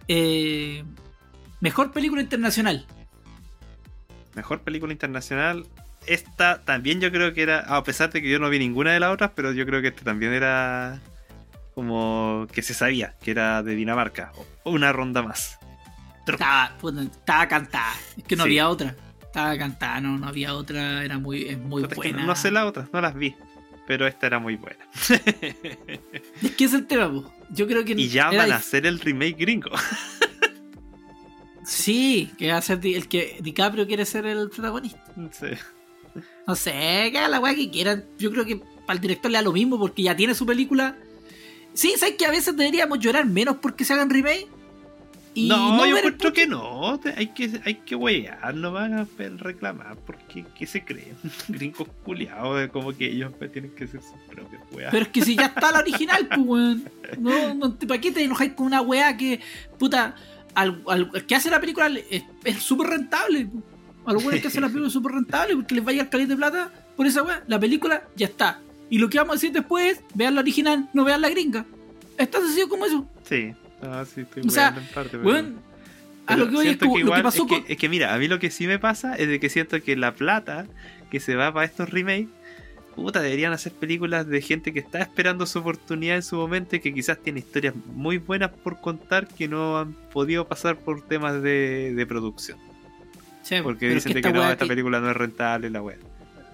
Eh, mejor película internacional. Mejor película internacional. Esta también yo creo que era, a pesar de que yo no vi ninguna de las otras, pero yo creo que esta también era como que se sabía que era de Dinamarca. O- Una ronda más. Estaba, estaba cantada. Es que no Sí. había otra. Estaba cantada, no, no había otra. Era muy, es muy Puta, es que buena. no sé las otras, no las vi. Pero esta era muy buena. Es que es el tema, po. Yo creo que. y ya van a hacer el remake gringo. Sí, que va a ser el que DiCaprio quiere ser el protagonista. Sí. No sé, que la weá que quieran. Yo creo que para el director le da lo mismo porque ya tiene su película. Sí, ¿sabes que a veces deberíamos llorar menos porque se hagan remake? Y no, yo ver el encuentro que no. Hay que, hay que huear, no van a reclamar porque ¿qué se creen? Gringos culiados, de como que ellos pues, tienen que ser sus propios weas. Pero es que si ya está la original, pues, weón. No, no, ¿Para qué te enojáis con una weá que, puta, al, que hace la película es súper rentable? po. A los weones que hacen la película es súper rentable porque les vaya al caliente de plata por esa weá. La película ya está. Y lo que vamos a decir después es, vean la original, no vean la gringa. Es tan sencillo como eso. Sí, no, sí, estoy O sea, en parte. pero- a lo que voy es como lo que pasó es que, con... es que mira, a mí lo que sí me pasa es de que siento que la plata que se va para estos remakes, puta, deberían hacer películas de gente que está esperando su oportunidad en su momento y que quizás tiene historias muy buenas por contar que no han podido pasar por temas de, de producción. Sí, Porque es dicen de que no, weá esta película no es rentable la wea.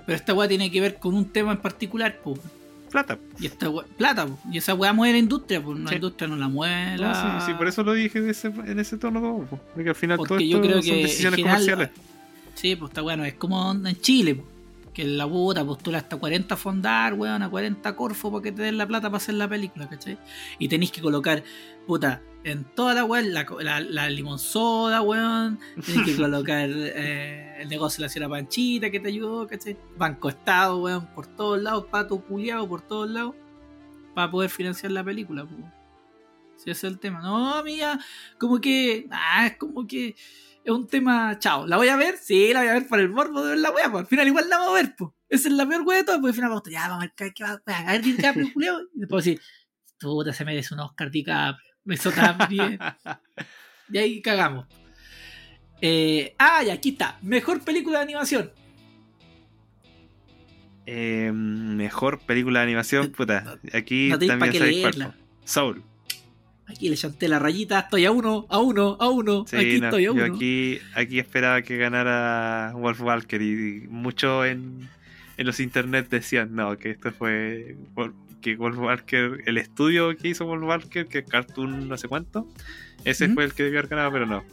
Pero esta weá tiene que ver con un tema en particular, pues. Plata. Y esta weá, plata, po. Y esa weá mueve la industria, pues. La Sí. industria no la mueve. No, la- sí, sí, por eso lo dije de ese- en ese tono, todo, po, porque al final todo yo esto creo son que decisiones general- comerciales. Sí, pues está bueno, es como en Chile, po, que la puta postula hasta 40 fondar, weón, a 40 corfo para que te den la plata para hacer la película, ¿cachai? Y tenéis que colocar, puta, en toda la weón, la, la, la limonsoda, weón, tenéis que colocar eh, el negocio de la señora Panchita que te ayudó, ¿cachai? Banco Estado, weón, por todos lados, pato culiado por todos lados, para poder financiar la película, pues. Si ese es el tema. No, amiga, como que. Ah, es como que. Es un tema. Chao. ¿La voy a ver? Sí, la voy a ver por el morbo de ver la wea, pues. Al final igual la vamos a ver, pues. Esa es la peor wea de todo, porque al final vamos a ya, vamos a ver qué, va a ver DiCaprio, culiao. Y después decir, puta, se merece un Oscar DiCaprio. Eso también. y ahí cagamos. Eh, ah, y aquí está. Mejor película de animación. Eh, mejor película de animación, puta. Aquí no también qué sabéis cuál. leerla. po. Soul. Aquí le chanté la rayita, estoy a uno, a uno, a uno. Sí, aquí no, estoy a yo uno. aquí, aquí esperaba que ganara Wolf Walker y, muchos en, en los internet decían no, que esto fue que Wolf Walker, el estudio que hizo Wolf Walker, que es Cartoon no sé cuánto, ese fue el que debió haber ganado, pero no.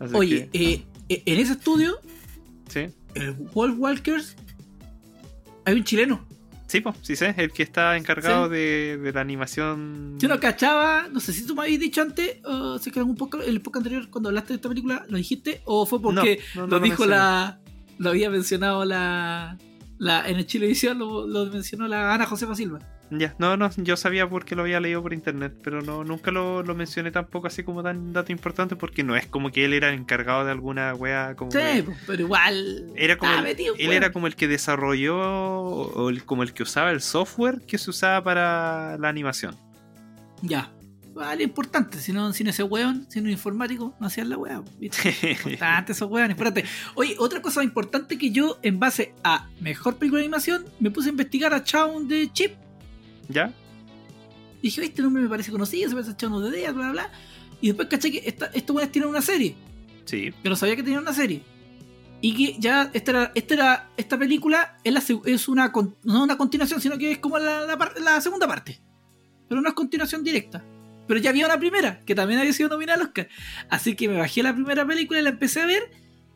Así Oye, que, eh, eh, en ese estudio, sí, el Walkers, hay un chileno. sí, pues, sí sé, el que está encargado Sí. de, de la animación. Yo no cachaba, no sé si tú me habías dicho antes, o sé que en un poco, el poco anterior, cuando hablaste de esta película, lo dijiste, o fue porque No, no, no lo lo dijo mencioné. la. Lo había mencionado la. La en el Chilevisión lo, lo mencionó la Ana Josefa Silva. Ya, no, no, yo sabía porque lo había leído por internet, pero no, nunca lo, lo mencioné tampoco así como tan dato importante porque no es como que él era el encargado de alguna wea como Sí, pues, pero igual. Era como el- metido, él pues. era como el que desarrolló o el- como el que usaba el software que se usaba para la animación. Ya. Vale, importante. Si no, sin ese weón, sin un informático, no hacían la weá. Importante esos weones. Espérate. Oye, otra cosa importante que yo, en base a mejor película de animación, me puse a investigar a Chown de Chip. ¿Ya? Y dije, "Oye, este nombre me parece conocido, se parece a Chown de Dead, bla, bla, bla. Y después caché que esta, estos weones tienen una serie. Sí. Yo no sabía que tenían una serie. Y que ya esta era, esta, era, esta película es, la, es una, no una continuación, sino que es como la, la par- la segunda parte. Pero no es continuación directa. Pero ya había una primera, que también había sido nominada al Oscar. Así que me bajé la primera película y la empecé a ver.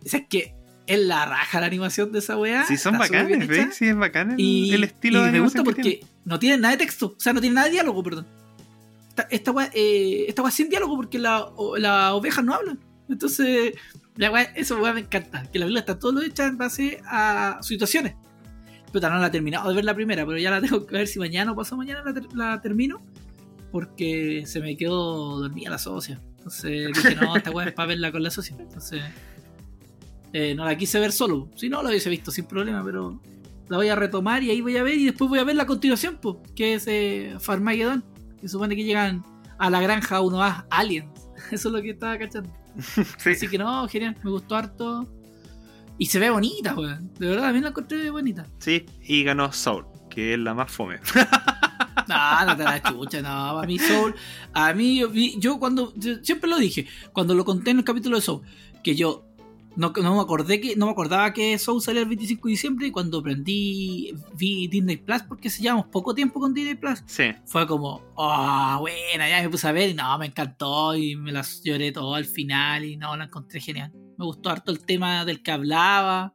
O sea, es que es la raja la animación de esa weá. Sí, son bacanes. ¿ves? Sí, es bacán el, Y, el estilo y de me gusta porque tiene. no tiene nada de texto, o sea, no tiene nada de diálogo, perdón. Esta, esta weá eh, esta weá sin diálogo porque la- las ovejas no hablan. Entonces, la weá, eso weá me encanta. Que la película está todo hecha en base a situaciones. Pero no la he terminado de ver la primera, pero ya la tengo que ver si mañana o pasado mañana la, ter- la termino. Porque se me quedó dormida la socia. Entonces dije, no, esta weá es para verla con la socia. Entonces, eh, no la quise ver solo. Si no, la hubiese visto sin problema, pero la voy a retomar y ahí voy a ver. Y después voy a ver la continuación, pues, que es eh, Farmageddon. Que supone que llegan a la granja 1A aliens. Eso es lo que estaba cachando. Sí. Así que no, genial, me gustó harto. Y se ve bonita, weón. De verdad, también la encontré bonita. Sí, y ganó Soul, que es la más fome. No, no te la chucha, no. A mí Soul, a mí, yo, yo cuando, yo siempre lo dije, cuando lo conté en el capítulo de Soul, que yo no, no me acordé que, no me acordaba que Soul salía el 25 de diciembre y cuando aprendí, vi Disney Plus, porque se llevamos poco tiempo con Disney Plus, Sí. fue como, oh, buena, ya me puse a ver y no, me encantó y me las lloré todo al final y no, la encontré genial. Me gustó harto el tema del que hablaba.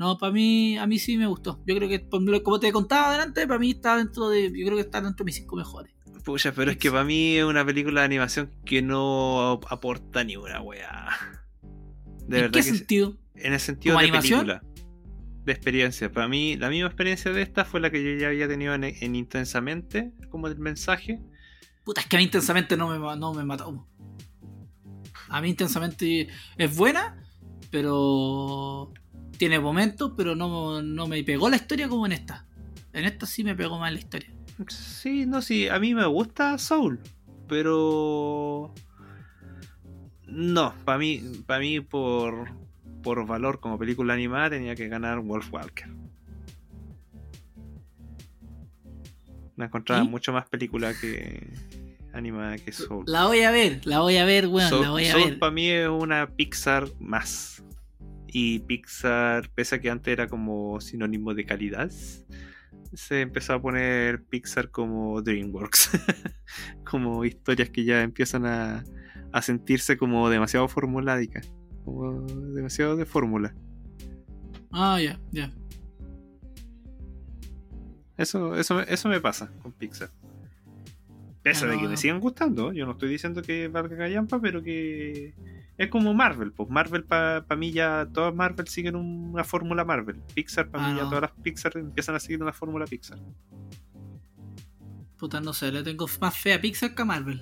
No, para mí, a mí sí me gustó. Yo creo que, como te contaba adelante, para mí está dentro de, yo creo que está dentro de mis cinco mejores. Pucha, pero es que para mí es una película de animación que no aporta ni una weá. De ¿En verdad qué que sentido? En el sentido ¿Como de animación? película. De experiencia. Para mí, la misma experiencia de esta fue la que yo ya había tenido en, en Intensamente, como el mensaje. Puta, es que a mí intensamente no me, no me mató. A mí intensamente es buena, pero tiene momentos, pero no, no me pegó la historia como en esta. En esta sí me pegó más la historia. Sí, no, sí, a mí me gusta Soul, pero no, para mí, para mí por por valor como película animada tenía que ganar Wolf Walker. Me encontraba ¿Y? mucho más película que animada que Soul. La voy a ver, la voy a ver, weón, la voy a ver. para mí es una Pixar más. Y Pixar, pese a que antes era como sinónimo de calidad, se empezó a poner Pixar como DreamWorks. como historias que ya empiezan a, a sentirse como demasiado formuládicas. Como demasiado de fórmula. Ah, ya, ya. Eso, eso, eso me pasa con Pixar. Pese de que Bueno. me sigan gustando, yo no estoy diciendo que valga callampa, pero que es como Marvel, pues Marvel para mí ya todas Marvel siguen una fórmula Marvel. Pixar para Ah, mí ya no. todas las Pixar empiezan a seguir una fórmula Pixar. Puta, no sé, le tengo más fe a Pixar que a Marvel.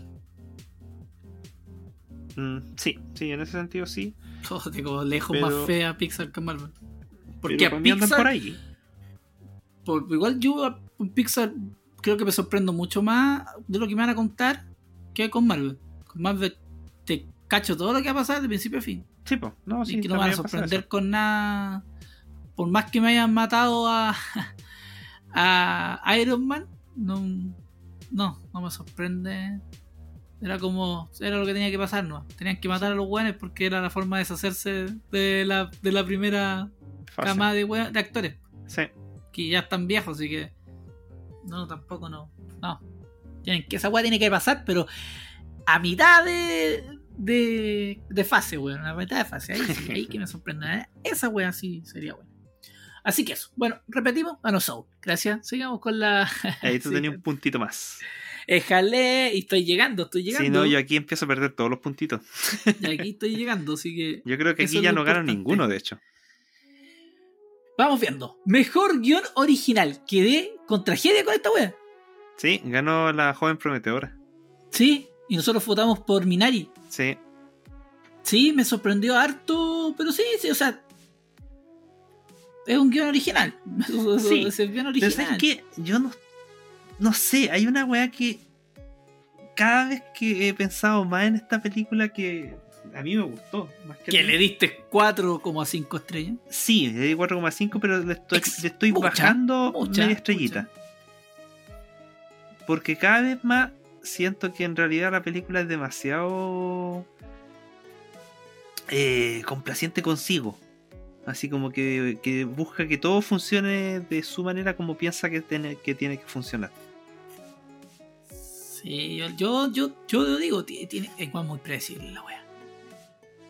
Mm, sí, sí, en ese sentido sí. Oh, tengo lejos Pero- más fe a Pixar que a Marvel. Porque a mí andan Pixar, por ahí. por- igual yo a- Pixar creo que me sorprendo mucho más de lo que me van a contar que con Marvel. Con Marvel te cacho todo lo que va a pasar de principio a fin. Sí, pues, no, sí, y que no me van a sorprender con nada por más que me hayan matado a, a Iron Man, no, no, no me sorprende. Era como, era lo que tenía que pasar, ¿no? Tenían que matar a los buenos porque era la forma de deshacerse de la, de la primera Fácil. camada de, de actores. Sí. Que ya están viejos, así que. No, tampoco no. No. Tienen que, esa weá tiene que pasar, pero a mitad de. De, de fase, weón. A mitad de fase. Ahí sí, ahí que me sorprende. ¿eh? Esa weá sí sería buena. Así que eso. Bueno, repetimos. Ah, no, Soul. Gracias. Sigamos con la. Ahí tú Sí. tenías un puntito más. Eh, jalé y estoy llegando, estoy llegando. Si no, yo aquí empiezo a perder todos los puntitos. Y aquí estoy llegando, así que. Yo creo que aquí ya no gano ninguno, de hecho. Vamos viendo. Mejor guion original. Quedé con tragedia con esta wea. Sí, ganó la joven prometedora. Sí, y nosotros votamos por Minari. Sí. Sí, me sorprendió harto, pero sí, sí, o sea. Es un guion original. Sí, es el guion Pero original. ¿sabes qué? Yo no. No sé, hay una weá que. Cada vez que he pensado más en esta película que a mí me gustó. Más que Que le diste 4,5 estrellas. Sí, le di 4,5, pero le estoy, Ex- le estoy mucha, bajando mucha, media estrellita. Porque cada vez más siento que en realidad la película es demasiado eh, complaciente consigo. Así como que, que busca que todo funcione de su manera como piensa que tiene que, tiene que funcionar. Sí, yo, yo, yo, yo digo, ti- tiene, es muy predecible la wea.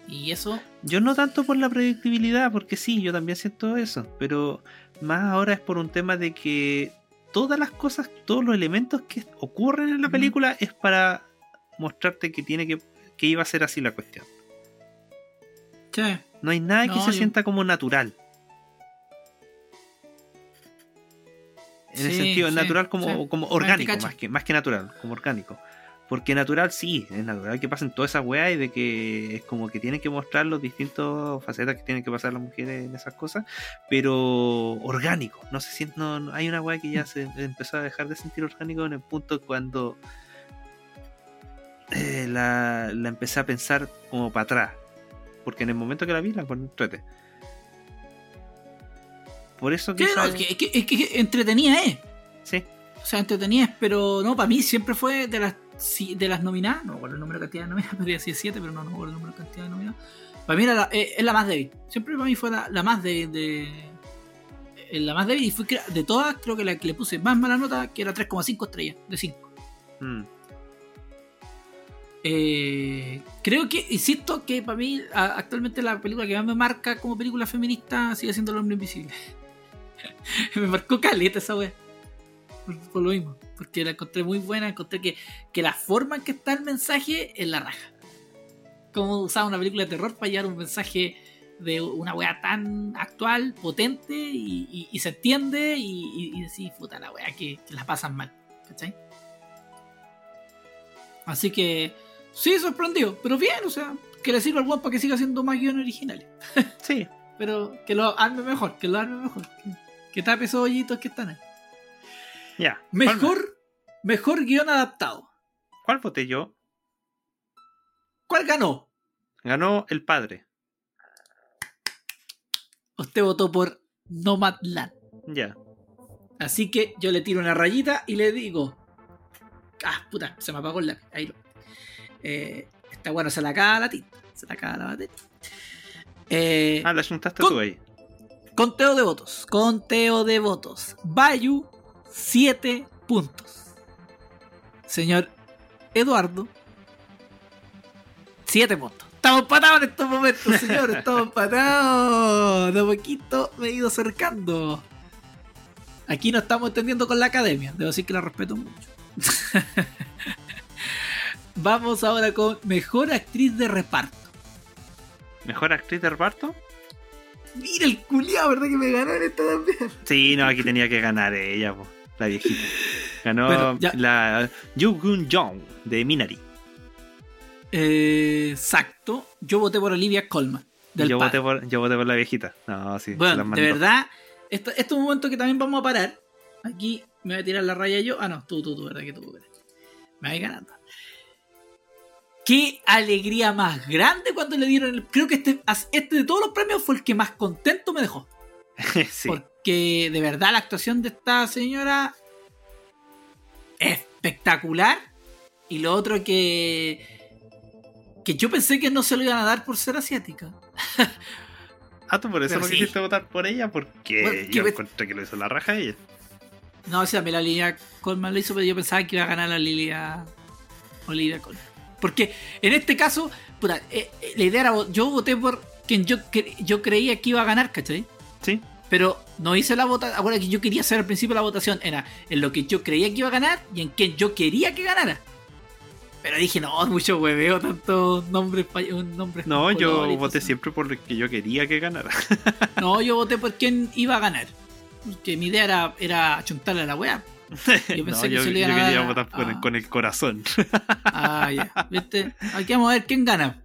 Y eso, Yo no tanto por la predictibilidad, porque sí, yo también siento eso, pero más ahora es por un tema de que todas las cosas, todos los elementos que ocurren en la película es para mostrarte que tiene que, que iba a ser así la cuestión. No hay nada que se yo- sienta como natural. En el Sí, sentido sí, natural como, como orgánico, más que, más que natural, como orgánico. Porque natural sí, es natural que pasen todas esas weas y de que es como que tienen que mostrar los distintos facetas que tienen que pasar las mujeres en esas cosas, pero orgánico. No se siente, no, no- hay una wea que ya se empezó a dejar de sentir orgánico en el punto cuando eh, la, la empecé a pensar como para atrás. Porque en el momento que la vi la encontré. Por eso quizá- No, es, que, es, que, es que entretenida es. Sí, O sea, entretenida es, pero no, para mí siempre fue de las si- de las nominadas, no recuerdo el número de cantidad de nominadas, podría decir 7, pero no, no recuerdo el número de cantidad de nominadas. Para mí era la, eh, es la más débil. Siempre para mí fue la, la más débil de, eh, la más débil y fue de todas creo que la que le puse más mala nota, que era 3,5 estrellas de 5. Mm. Eh, creo que, insisto, que para mí a- actualmente la película que más me marca como película feminista sigue siendo El Hombre Invisible. me marcó caleta esa wea. Por, por lo mismo. Porque la encontré muy buena. Encontré que, que la forma en que está el mensaje es la raja. Como usaba una película de terror para llevar un mensaje de una wea tan actual, potente y, y- y se entiende y, y, decís, puta la wea, que, que la pasan mal. ¿Cachai? Así que, sí, sorprendido, pero bien, o sea, que le sirva al guapo para que siga haciendo más guiones originales. sí, Pero que lo arme mejor, que lo arme mejor. Que, que tape esos hoyitos que están ahí. Ya. Mejor, mejor guion adaptado. ¿Cuál voté yo? ¿Cuál ganó? Ganó el padre. Usted votó por Nomadland. Ya. Así que yo le tiro una rayita y le digo. Ah, puta, se me apagó el lápiz. Ahí lo. Eh, está bueno, se la acaba la tinta. Se la acaba la batería. Eh, Ah, la juntaste Con- tú ahí. Conteo de votos. Conteo de votos. Bayu, 7 puntos. Señor Eduardo, 7 puntos. Estamos empatados en estos momentos, señor. Estamos empatados. De poquito me he ido acercando. Aquí no estamos entendiendo con la academia. Debo decir que la respeto mucho. Vamos ahora con mejor actriz de reparto. ¿Mejor actriz de reparto? Mira el culiao, ¿verdad que me ganó en esta también? Sí, no, aquí tenía que ganar ella, po, la viejita. Ganó Bueno, la Yoo Gun Jong de Minari. Eh, exacto. Yo voté por Olivia Colman. Del yo voté, por, yo voté por la viejita. No, sí. se las Bueno, de verdad, esto, esto es un momento que también vamos a parar. Aquí me voy a tirar la raya yo. Ah, no, tú, tú, tú, ¿verdad que tú? Me voy ganando. Qué alegría más grande cuando le dieron el. Creo que este, este de todos los premios fue el que más contento me dejó. sí. Porque de verdad la actuación de esta señora es espectacular. Y lo otro que. que yo pensé que no se lo iban a dar por ser asiática. Ah, tú por eso Pero no sí. quisiste votar por ella, porque Bueno, que yo encontré que lo hizo la raja ella. No, o sea, la Lilia Colman lo hizo, pero yo pensaba que iba a ganar la Lilia Olivia Colman. Porque en este caso, puta, eh, eh, la idea era, yo voté por quien yo, cre- yo creía que iba a ganar, ¿cachai? Sí. Pero no hice la votación. Ahora que yo quería hacer al principio la votación era en lo que yo creía que iba a ganar y en quien yo quería que ganara. Pero dije, no, mucho hueveo, tantos nombres, pa- un nombre No, yo voté siempre por lo que yo quería que ganara. No, yo voté por quien iba a ganar. Porque mi idea era, era chuntarle a la weá. Yo pensé no, que yo, se le yo iban a quería dar a- votar con, el, con el corazón. Ah, ya. ¿Viste? Aquí vamos a ver quién gana.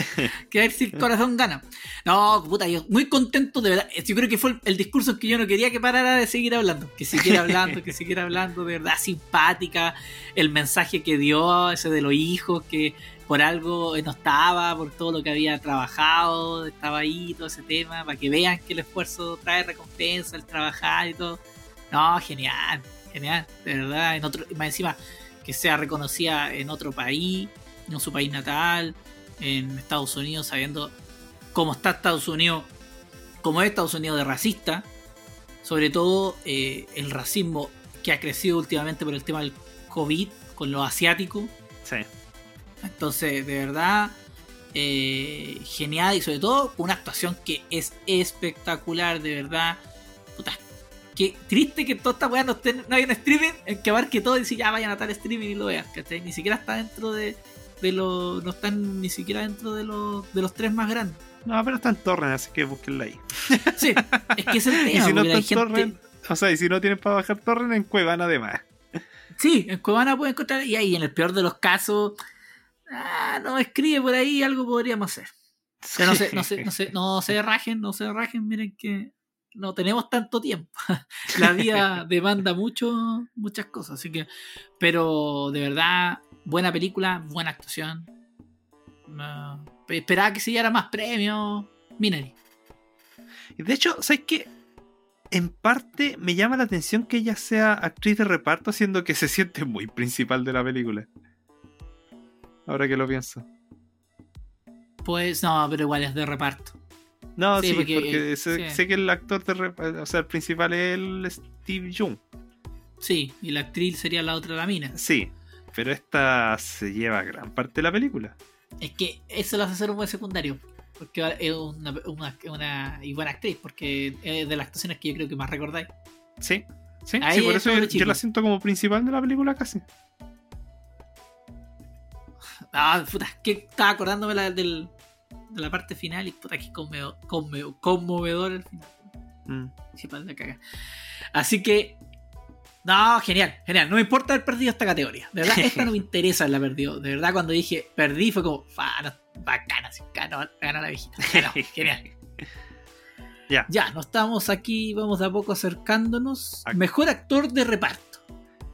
que ver si el corazón gana. No, puta, yo muy contento, de verdad. Yo creo que fue el, discurso que yo no quería que parara de seguir hablando. Que siguiera hablando, que siguiera hablando, de verdad, simpática. El mensaje que dio, ese de los hijos, que por algo no estaba, por todo lo que había trabajado, estaba ahí, todo ese tema, para que vean que el esfuerzo trae recompensa, el trabajar y todo. No, genial, genial, de verdad. En otro, más encima, que sea reconocida en otro país, en su país natal, en Estados Unidos, sabiendo cómo está Estados Unidos, cómo es Estados Unidos de racista, sobre todo eh, el racismo que ha crecido últimamente por el tema del COVID con los asiáticos. Sí. Entonces, de verdad, eh, genial y sobre todo una actuación que es espectacular, de verdad. Puta, qué triste que toda esta weá no, esté, no haya un streaming en que abarque todo y decir ya vayan a tal streaming y lo vean, ¿cachai? Ni siquiera está dentro de, de los. No están ni siquiera dentro de los, de los tres más grandes. No, pero está en Torrent, así que búsquenla ahí. Sí, es que es el Y tema. si no está en Torrent, o sea, y si no tienen para bajar Torrent, en Cuevana además. Sí, en Cuevana pueden encontrar. Y ahí, en el peor de los casos, ah, no escribe por ahí, algo podríamos hacer. Pero no se, no se, no se, no se rajen, no se rajen, miren que no tenemos tanto tiempo. La vida demanda mucho, muchas cosas, así que, pero de verdad, buena película, buena actuación. Ah, esperaba que se diera más premios. Minari. De hecho, ¿sabes qué? En parte me llama la atención que ella sea actriz de reparto, siendo que se siente muy principal de la película. Ahora que lo pienso. Pues no, pero igual es de reparto. No, Sí, sí, porque, porque, eh, sé, sí. sé que el actor de reparto, o sea, el principal es el Steve Young. Sí, y la actriz sería la otra, la mina. Sí, pero esta se lleva gran parte de la película. Es que eso lo hace ser un buen secundario. Porque es una, una, una- y buena actriz, porque es de las actuaciones que yo creo que más recordáis. Sí, sí, sí por es eso yo, la siento como principal de la película casi. Ah, puta, que estaba acordándome la, del, de la parte final y puta que conmovedor, conmovedor, conmovedor el final. Mm. Así que. No, genial, genial. No me importa haber perdido esta categoría. De verdad, esta no me interesa la perdido. De verdad, cuando dije perdí fue como, "Fa, no, bacana, ganó, ganó la viejita. Ganó, genial. Ya. Ya, no estamos aquí, vamos de a poco acercándonos. Ac- Mejor actor de reparto.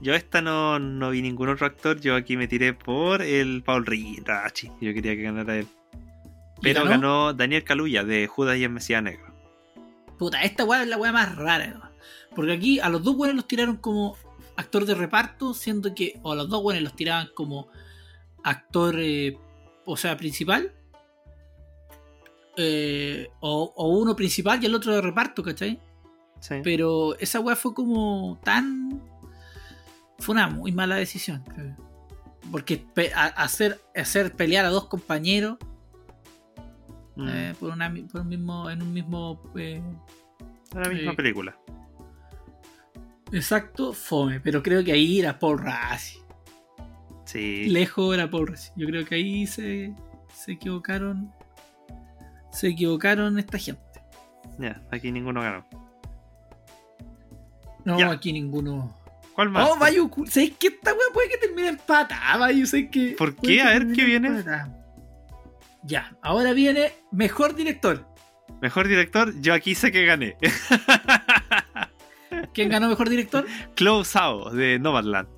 Yo esta no, no vi ningún otro actor, yo aquí me tiré por el Paul Rachi. Yo quería que ganara él. ¿Y Pero ganó? ganó Daniel Kaluuya de Judas y el Mesías Negro. Puta, esta weá es la weá más rara, ¿no? Porque aquí a los dos weones los tiraron como actor de reparto, siendo que, o a los dos weones los tiraban como actor, eh, o sea, principal. Eh, o, o uno principal y el otro de reparto, ¿cachai? Sí. Pero esa weá fue como tan. Fue una muy mala decisión. Porque hacer, hacer pelear a dos compañeros Mm. eh, por, una, por un mismo, en un mismo. eh, la misma eh, película. Exacto, fome. Pero creo que ahí era Paul Rassi. Sí. Lejos era Paul Rassi. Yo creo que ahí se, se equivocaron. Se equivocaron esta gente. Ya, aquí ninguno ganó. No, aquí ninguno. ¿Cuál más? Oh, Bayu, ¿sabes que esta weá puede que termine empatada, Bayu? ¿Sabes que ¿Por qué? A ver, ¿qué viene? Ya, ahora viene mejor director. Mejor director, yo aquí sé que gané. ¿Quién ganó mejor director? Chloe Zhao de Nomadland.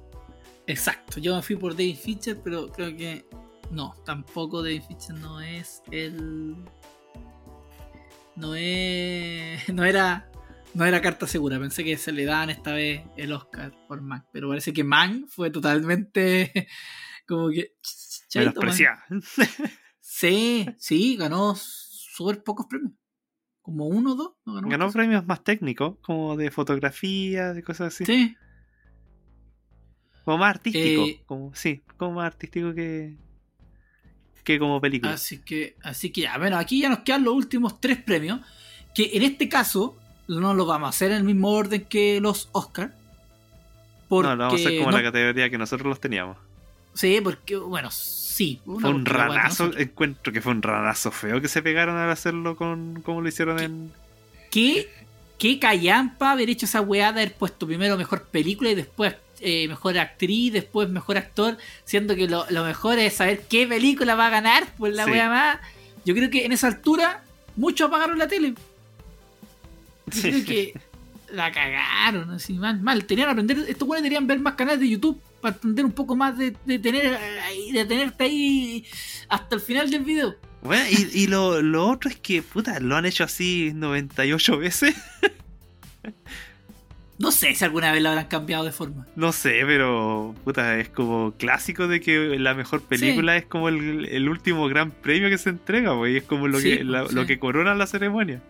Exacto, yo me fui por David Fincher, pero creo que no, tampoco David Fincher no es el. No es. no era no era carta segura. Pensé que se le daban esta vez el Oscar por Mank. Pero parece que Mank fue totalmente como que. chaito. Sí, sí, ganó súper pocos premios. Como uno o dos. ¿no ganó premios más técnicos, como de fotografía, de cosas así. Sí. Como más artístico. Eh, como, sí, como más artístico que. que como película. Así que, así que ya, bueno, aquí ya nos quedan los últimos tres premios. Que en este caso no los vamos a hacer en el mismo orden que los Oscar. Porque, no, no vamos a hacer como no- la categoría que nosotros los teníamos. Sí, porque, bueno, sí. Fue un wea ranazo, encuentro que fue un ranazo feo que se pegaron al hacerlo con como lo hicieron en. ¿Qué, qué callampa haber hecho esa weá de haber puesto primero mejor película y después eh, mejor actriz, después mejor actor, siendo que lo, lo mejor es saber qué película va a ganar por la Sí. weá más. Yo creo que en esa altura muchos apagaron la tele. Yo creo que la cagaron, así mal, mal. Tenían que aprender, estos weones deberían ver más canales de YouTube para entender un poco más de, de tener ahí- de tenerte ahí hasta el final del video. Bueno, y, y lo, lo otro es que, puta, lo han hecho así 98 veces. No sé si alguna vez lo habrán cambiado de forma. No sé, pero, puta, es como clásico de que la mejor película es como el, el último gran premio que se entrega, pues, y es como lo, Sí, que, la- lo que corona la ceremonia.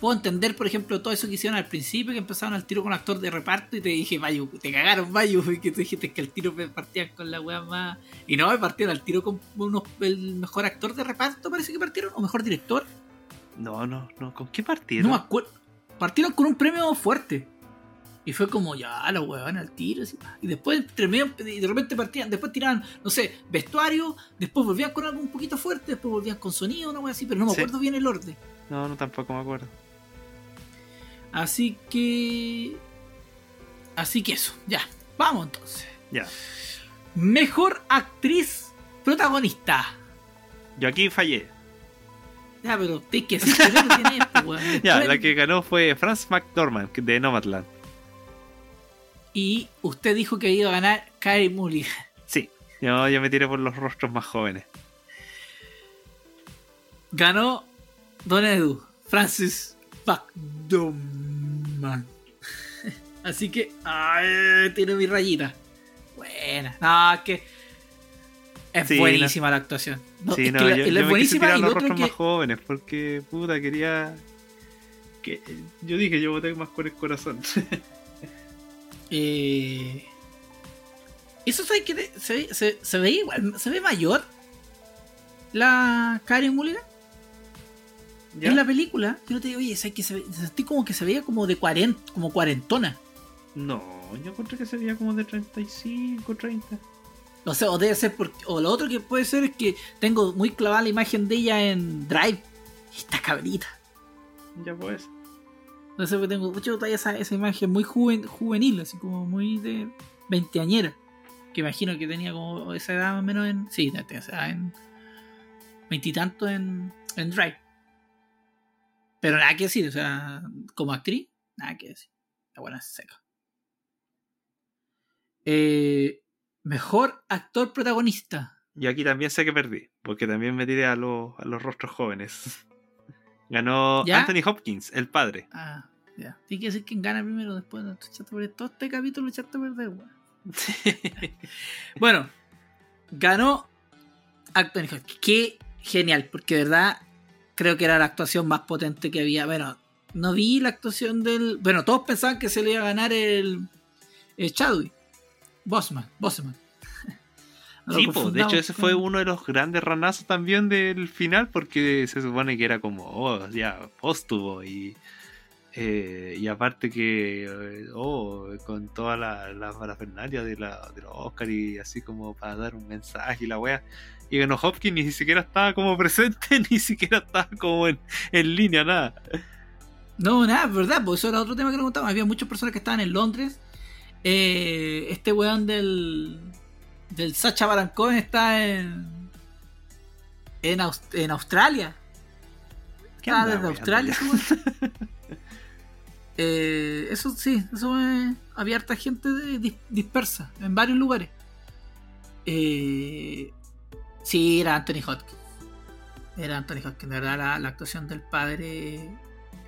Puedo entender, por ejemplo, todo eso que hicieron al principio, que empezaron al tiro con actor de reparto y te dije, Mayu, te cagaron, Mayu, y que tú dijiste que al tiro me partían con la wea más. Y no, me partieron al tiro con unos, el mejor actor de reparto, parece que partieron, o mejor director. No, no, no, ¿con qué No partieron? me acuerdo. Partieron con un premio fuerte. Y fue como, ya, los weón al tiro. así, y después, y de repente partían, después tiraban, no sé, vestuario, después volvían con algo un poquito fuerte, después volvían con sonido, una wea así, pero no me Sí. acuerdo bien el orden. No, no, tampoco me acuerdo. Así que. Así que eso, ya. Vamos entonces. Ya. Mejor actriz protagonista. Yo aquí fallé. Ya, pero tienes que es, pues, weón. Ya, la que ganó fue Franz McDormand de Nomadland. Y usted dijo que iba a ganar Carey Mulligan. Sí, yo, yo me tiré por los rostros más jóvenes. Ganó Don Edu, Francis McDormand. Así que, ay, tiene mi rayita. Buena. No, es que es Sí, buenísima la actuación. No, sí, es no, que la- yo, la yo es buenísima y los lo otro que más jóvenes porque, puta, quería... Que, yo dije, yo voté más con el corazón. Eh, eso sabes que te- se, ve- se, se ve igual, se ve mayor la Karen Mulligan ¿Ya? en la película. Yo no te digo, oye, sabes que se sentí como que se veía como de 40, como cuarentona. No, yo encontré que sería como de 35, 30. O sea, o debe ser porque, o lo otro que puede ser es que tengo muy clavada la imagen de ella en Drive. Y está cabrita. Ya pues. No sé, porque tengo mucho todavía esa, esa imagen muy juven- juvenil, así como muy de veinteañera. Que imagino que tenía como esa edad más o menos en. Sí, esa edad en. Veintitantos en, en Drive. Pero nada que decir, o sea, como actriz, nada que decir. La buena es seca. Eh, mejor actor protagonista. Y aquí también sé que perdí, porque también me tiré a, los a los rostros jóvenes. Ganó ¿Ya? Anthony Hopkins, el padre. Ah, ya. Tiene que decir quién gana primero después. No. Todo este capítulo lo echaste a perder, weón. Bueno, ganó Anthony Hopkins. Qué genial, porque de verdad creo que era la actuación más potente que había. Bueno, no vi la actuación del. Bueno, todos pensaban que se le iba a ganar el, el Chadwick. Bosman, Bosman. Sí, po, de hecho ese con- fue uno de los grandes ranazos también del final porque se supone que era como, oh, ya, póstumo y, eh, y aparte que, eh, oh, con toda la, la parafernalia de, la, de los Oscar y así como para dar un mensaje y la wea. Y ganó Hopkins ni siquiera estaba como presente, ni siquiera estaba como en, en línea, nada. No, nada, es verdad, porque eso era otro tema que le contaban. Había muchas personas que estaban en Londres. Eh, este weón del. del Sacha Baron Cohen está en. en, Aus- en Australia. ¿Qué anda desde Australia. Eh, eso sí, eso eh, había harta gente de- dis- dispersa en varios lugares. Eh, sí, era Anthony Hopkins. Era Anthony Hopkins, de verdad, la, actuación del padre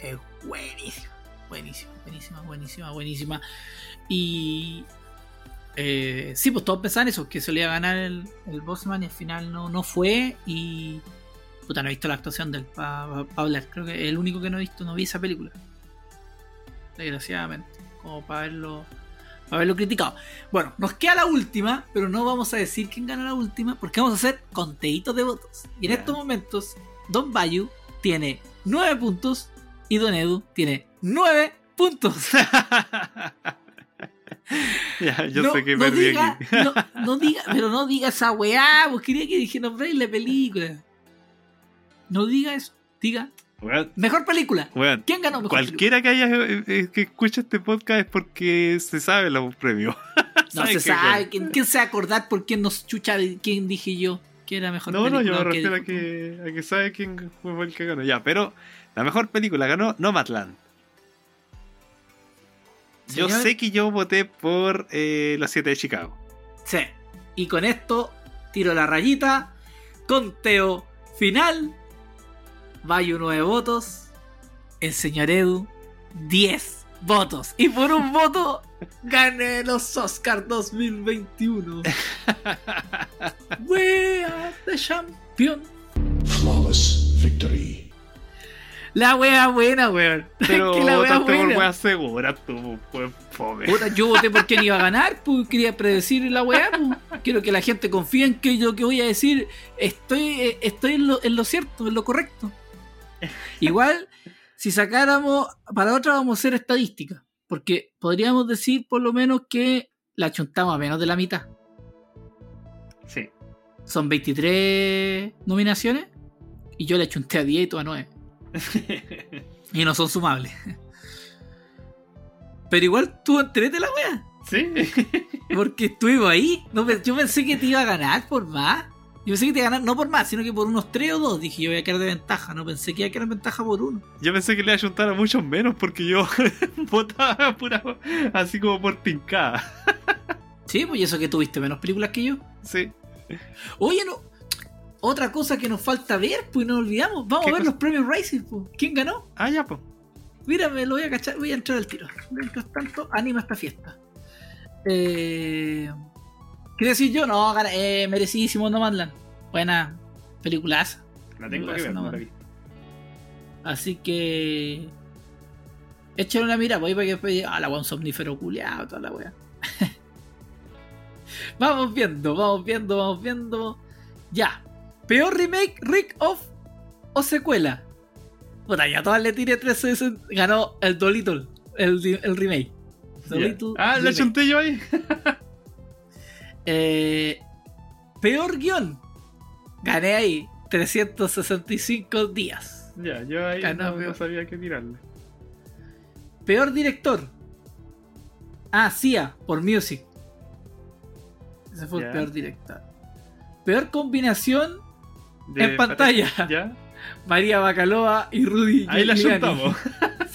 es buenísima. Buenísima, buenísima, buenísima, buenísima. Y. Eh, sí, pues todos pensaban eso, que solía ganar el, el Bossman y al final no, no fue. Y. Puta, no he visto la actuación del para hablar. Creo que el único que no he visto, no vi esa película. Desgraciadamente. Como para verlo. Haberlo criticado. Bueno, nos queda la última, pero no vamos a decir quién gana la última, porque vamos a hacer conteitos de votos. Y en estos momentos, Don Bayu tiene 9 puntos y Don Edu tiene 9 puntos. ya, yo no, sé que no perdí diga, aquí. No, no diga, pero no diga esa weá, pues quería que dijera la película. No diga eso, diga Mejor película. ¿Quién ganó mejor Cualquiera que haya eh, eh, que escuche este podcast es porque se sabe los premios. película? No se sabe. ¿Quién, quién se acordar por quién nos chucha, quién dije yo que era mejor No, no, película? yo me refiero a que, a que sabe quién fue el que ganó. Ya, pero la mejor película ganó Nomadland. Yo Señor, sé que yo voté por eh, Los Siete de Chicago. Sí. Y con esto tiro la rayita. Conteo final. Bayo 9 votos. El señor Edu 10 votos. Y por un voto gané los Oscars 2021. We are the champion. Flawless victory. La wea buena, weón. Pero que la wea por buena. wea segura, tú, pues. Puta, yo voté por quién iba a ganar, pues quería predecir la weá, pues. Quiero que la gente confíe en que yo que voy a decir estoy, eh, estoy en, lo, en lo cierto, en lo correcto. Igual, si sacáramos, para otra vamos a hacer estadística, porque podríamos decir por lo menos que la chuntamos a menos de la mitad. Sí. Son 23 nominaciones y yo le chunté a 10 y tú a 9. Y no son sumables. Pero igual tú entrete la wea. Sí. Porque estuvimos ahí. No, yo pensé que te iba a ganar por más. Yo pensé que te iba a ganar no por más, sino que por unos 3 o 2. Dije, yo voy a quedar de ventaja. No pensé que iba a quedar en ventaja por uno. Yo pensé que le iba a juntar a muchos menos porque yo votaba pura, así como por tincada. Sí, pues eso que tuviste menos películas que yo. Sí. Oye, no. Otra cosa que nos falta ver, pues no olvidamos. Vamos ¿Qué a ver cosa? los premios Racing, pues. ¿Quién ganó? Ah, ya, pues. Mira, me lo voy a cachar, voy a entrar al tiro. Mientras tanto, anima esta fiesta. Eh, ¿Qué decir yo? No, eh, merecidísimo Nomadland. Buena peliculaza. La tengo que ver, no la vi. vi. Así que. Échale una mira, voy para que después. Ah, la weá un somnífero culiado, toda la weá. vamos viendo, vamos viendo, vamos viendo. Ya. Peor remake, Rick of o secuela. Puta, ya todas le tiré 360. Ganó el Dolittle, el, el remake. Dolittle Ah, remake. chunté yo ahí. Eh, peor guion. Gané ahí 365 días. Ya, yo ahí no, sabía qué tirarle. Peor director. Ah, Sia, por Music. Ese fue Ya. el peor director. Peor combinación, De- En pantalla. Ya. María Bacalova y Rudy Ahí la juntamos.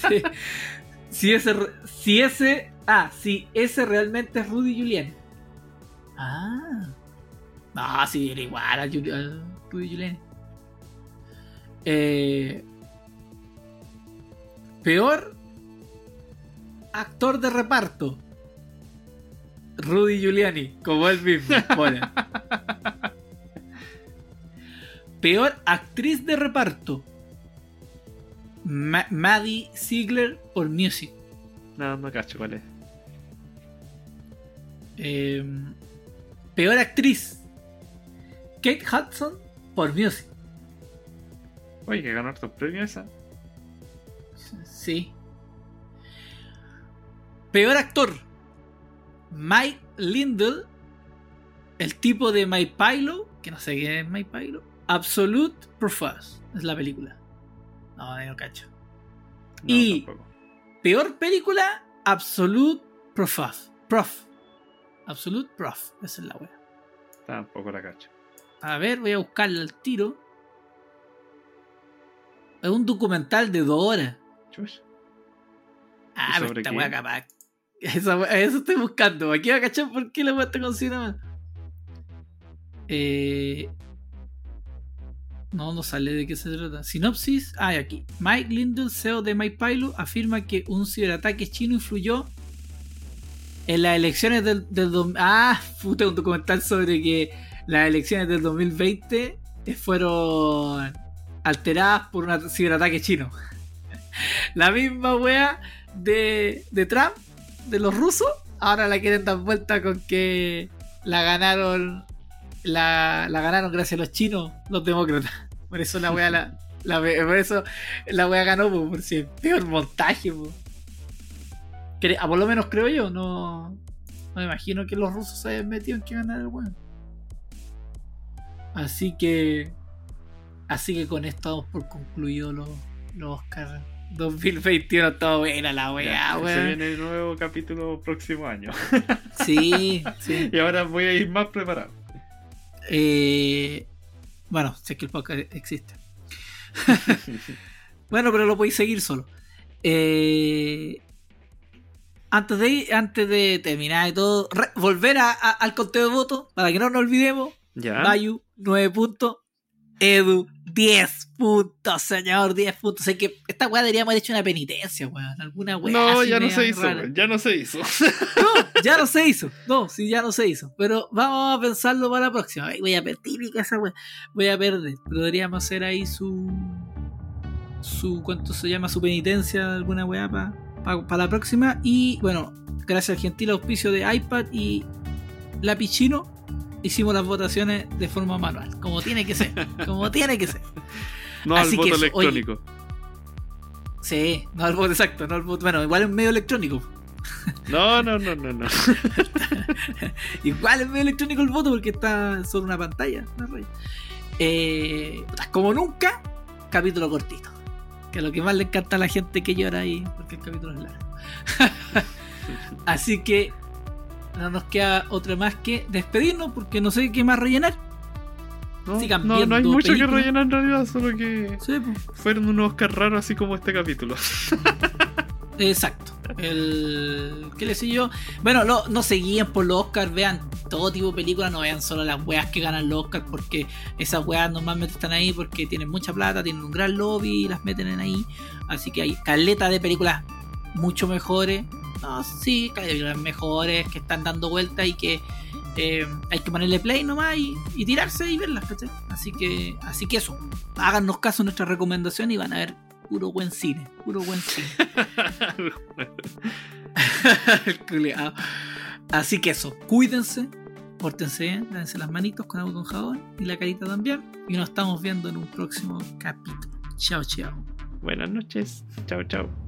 Sí. Si ese, si ese, ah, si ese realmente es Rudy Giuliani. Ah. No, sí, era igual a Rudy Giuliani. Eh, peor actor de reparto. Rudy Giuliani, como él mismo pone. Peor actriz de reparto. Ma- Maddie Ziegler por Music. No, no cacho cuál es. Eh, peor actriz. Kate Hudson por Music. Oye, que ganó hartos premios esa. Sí. Peor actor. Mike Lindell. El tipo de My Pilot. Que no sé qué es My Pilot. Absolute Profess. Es la película. No, no cacho. No, Y- tampoco. Peor película. Absolute Profess. Prof. Absolute Prof. Esa es la wea. Tampoco la cacho. A ver, voy a buscarle al tiro. Es un documental de dos horas. Ah, ¿Y pero esta wea capaz. Esa eso estoy buscando. Aquí va a cachar por qué la wea está considerada. Eh, No, no sale de qué se trata. Sinopsis. Ah, aquí. Mike Lindell, CEO de MyPilot, afirma que un ciberataque chino influyó en las elecciones del, Ah, puta, un documental sobre que las elecciones del 2020 fueron alteradas por un ciberataque chino. La misma wea de, de Trump, de los rusos, ahora la quieren dar vuelta con que la ganaron la, la ganaron gracias a los chinos, los demócratas. Por eso la wea la, por eso la wea ganó, po, por si peor montaje. Cre- ah, por lo menos creo yo, no, no me imagino que los rusos se hayan metido en que ganar el weón. Así que así que con esto damos por concluido los, los Oscars 2021 todo buena la weá, se weón. viene el nuevo capítulo próximo año. Sí, sí. y ahora voy a ir más preparado. Eh, bueno, sé que el podcast existe. bueno, pero lo podéis seguir solo. Eh, antes, de, antes de terminar y todo, re- volver a- a- al conteo de votos, para que no nos olvidemos. Ya. Bayu, 9 puntos. Edu, 10 puntos, señor, 10 puntos. Sé que esta weá deberíamos haber hecho una penitencia, weón. Alguna weá. No, ya no se hizo, güey, ya no se hizo. No, ya no se hizo. No, sí, ya no se hizo. Pero vamos a pensarlo para la próxima. Voy a perder típica esa wea. Voy a perder. Pero deberíamos hacer ahí su. Su. ¿Cuánto se llama? Su penitencia, alguna weá para la próxima. Y bueno, gracias al gentil auspicio de iPad y lápiz chino, hicimos las votaciones de forma manual. Como tiene que ser. Como tiene que ser. No al voto que eso, oye. electrónico. Sí, no al voto exacto, no al voto. Bueno, igual es medio electrónico. No, no, no, no, no. Igual es medio electrónico el voto porque está sobre una pantalla. Eh, como nunca, capítulo cortito. Que lo que más le encanta a la gente que llora ahí, porque el capítulo es largo. Así que no nos queda otra más que despedirnos porque no sé qué más rellenar. No, Sigan no, no hay mucho que rellenar en realidad, solo que Sí, pues. fueron unos Oscar raros así como este capítulo. Exacto. ¿Qué les sé yo? Bueno, no, no se guíen por los Oscars, vean todo tipo de películas, no vean solo las weas que ganan los Oscars, porque esas weas normalmente están ahí porque tienen mucha plata, tienen un gran lobby y las meten en ahí. Así que hay caleta de películas mucho mejores. No, sí, caleta de mejores que están dando vueltas y que eh, hay que ponerle play nomás y, y tirarse y verlas, ¿cachai? Así que, así que eso. Háganos caso a nuestra recomendación y van a ver puro buen cine, puro buen cine. Así que eso, cuídense, pórtense bien, lávense las manitos con agua con jabón y la carita también. Y nos estamos viendo en un próximo capítulo. Chao, chao. Buenas noches. Chao, chao.